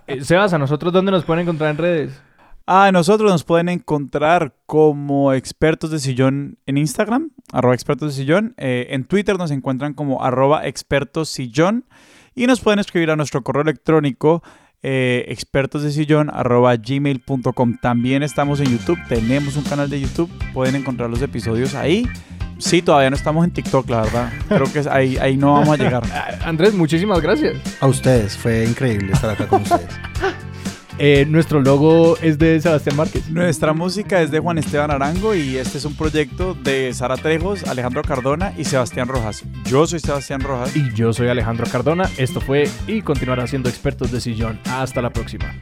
Eh, Sebas, ¿a nosotros dónde nos pueden encontrar en redes? Ah, nosotros nos pueden encontrar como expertos de sillón en Instagram, arroba expertos de sillón. Eh, en Twitter nos encuentran como arroba expertos sillón. Y nos pueden escribir a nuestro correo electrónico eh, expertos de sillón arroba gmail.com. También estamos en YouTube, tenemos un canal de YouTube, pueden encontrar los episodios ahí. Sí, todavía no estamos en TikTok, la verdad. Creo que es- ahí, ahí no vamos a llegar. Andrés, muchísimas gracias. A ustedes, fue increíble estar acá con ustedes. Eh, nuestro logo es de Sebastián Márquez. Nuestra música es de Juan Esteban Arango y este es un proyecto de Sara Trejos, Alejandro Cardona y Sebastián Rojas. Yo soy Sebastián Rojas. Y yo soy Alejandro Cardona. Esto fue y continuará siendo Expertos de Sillón. Hasta la próxima.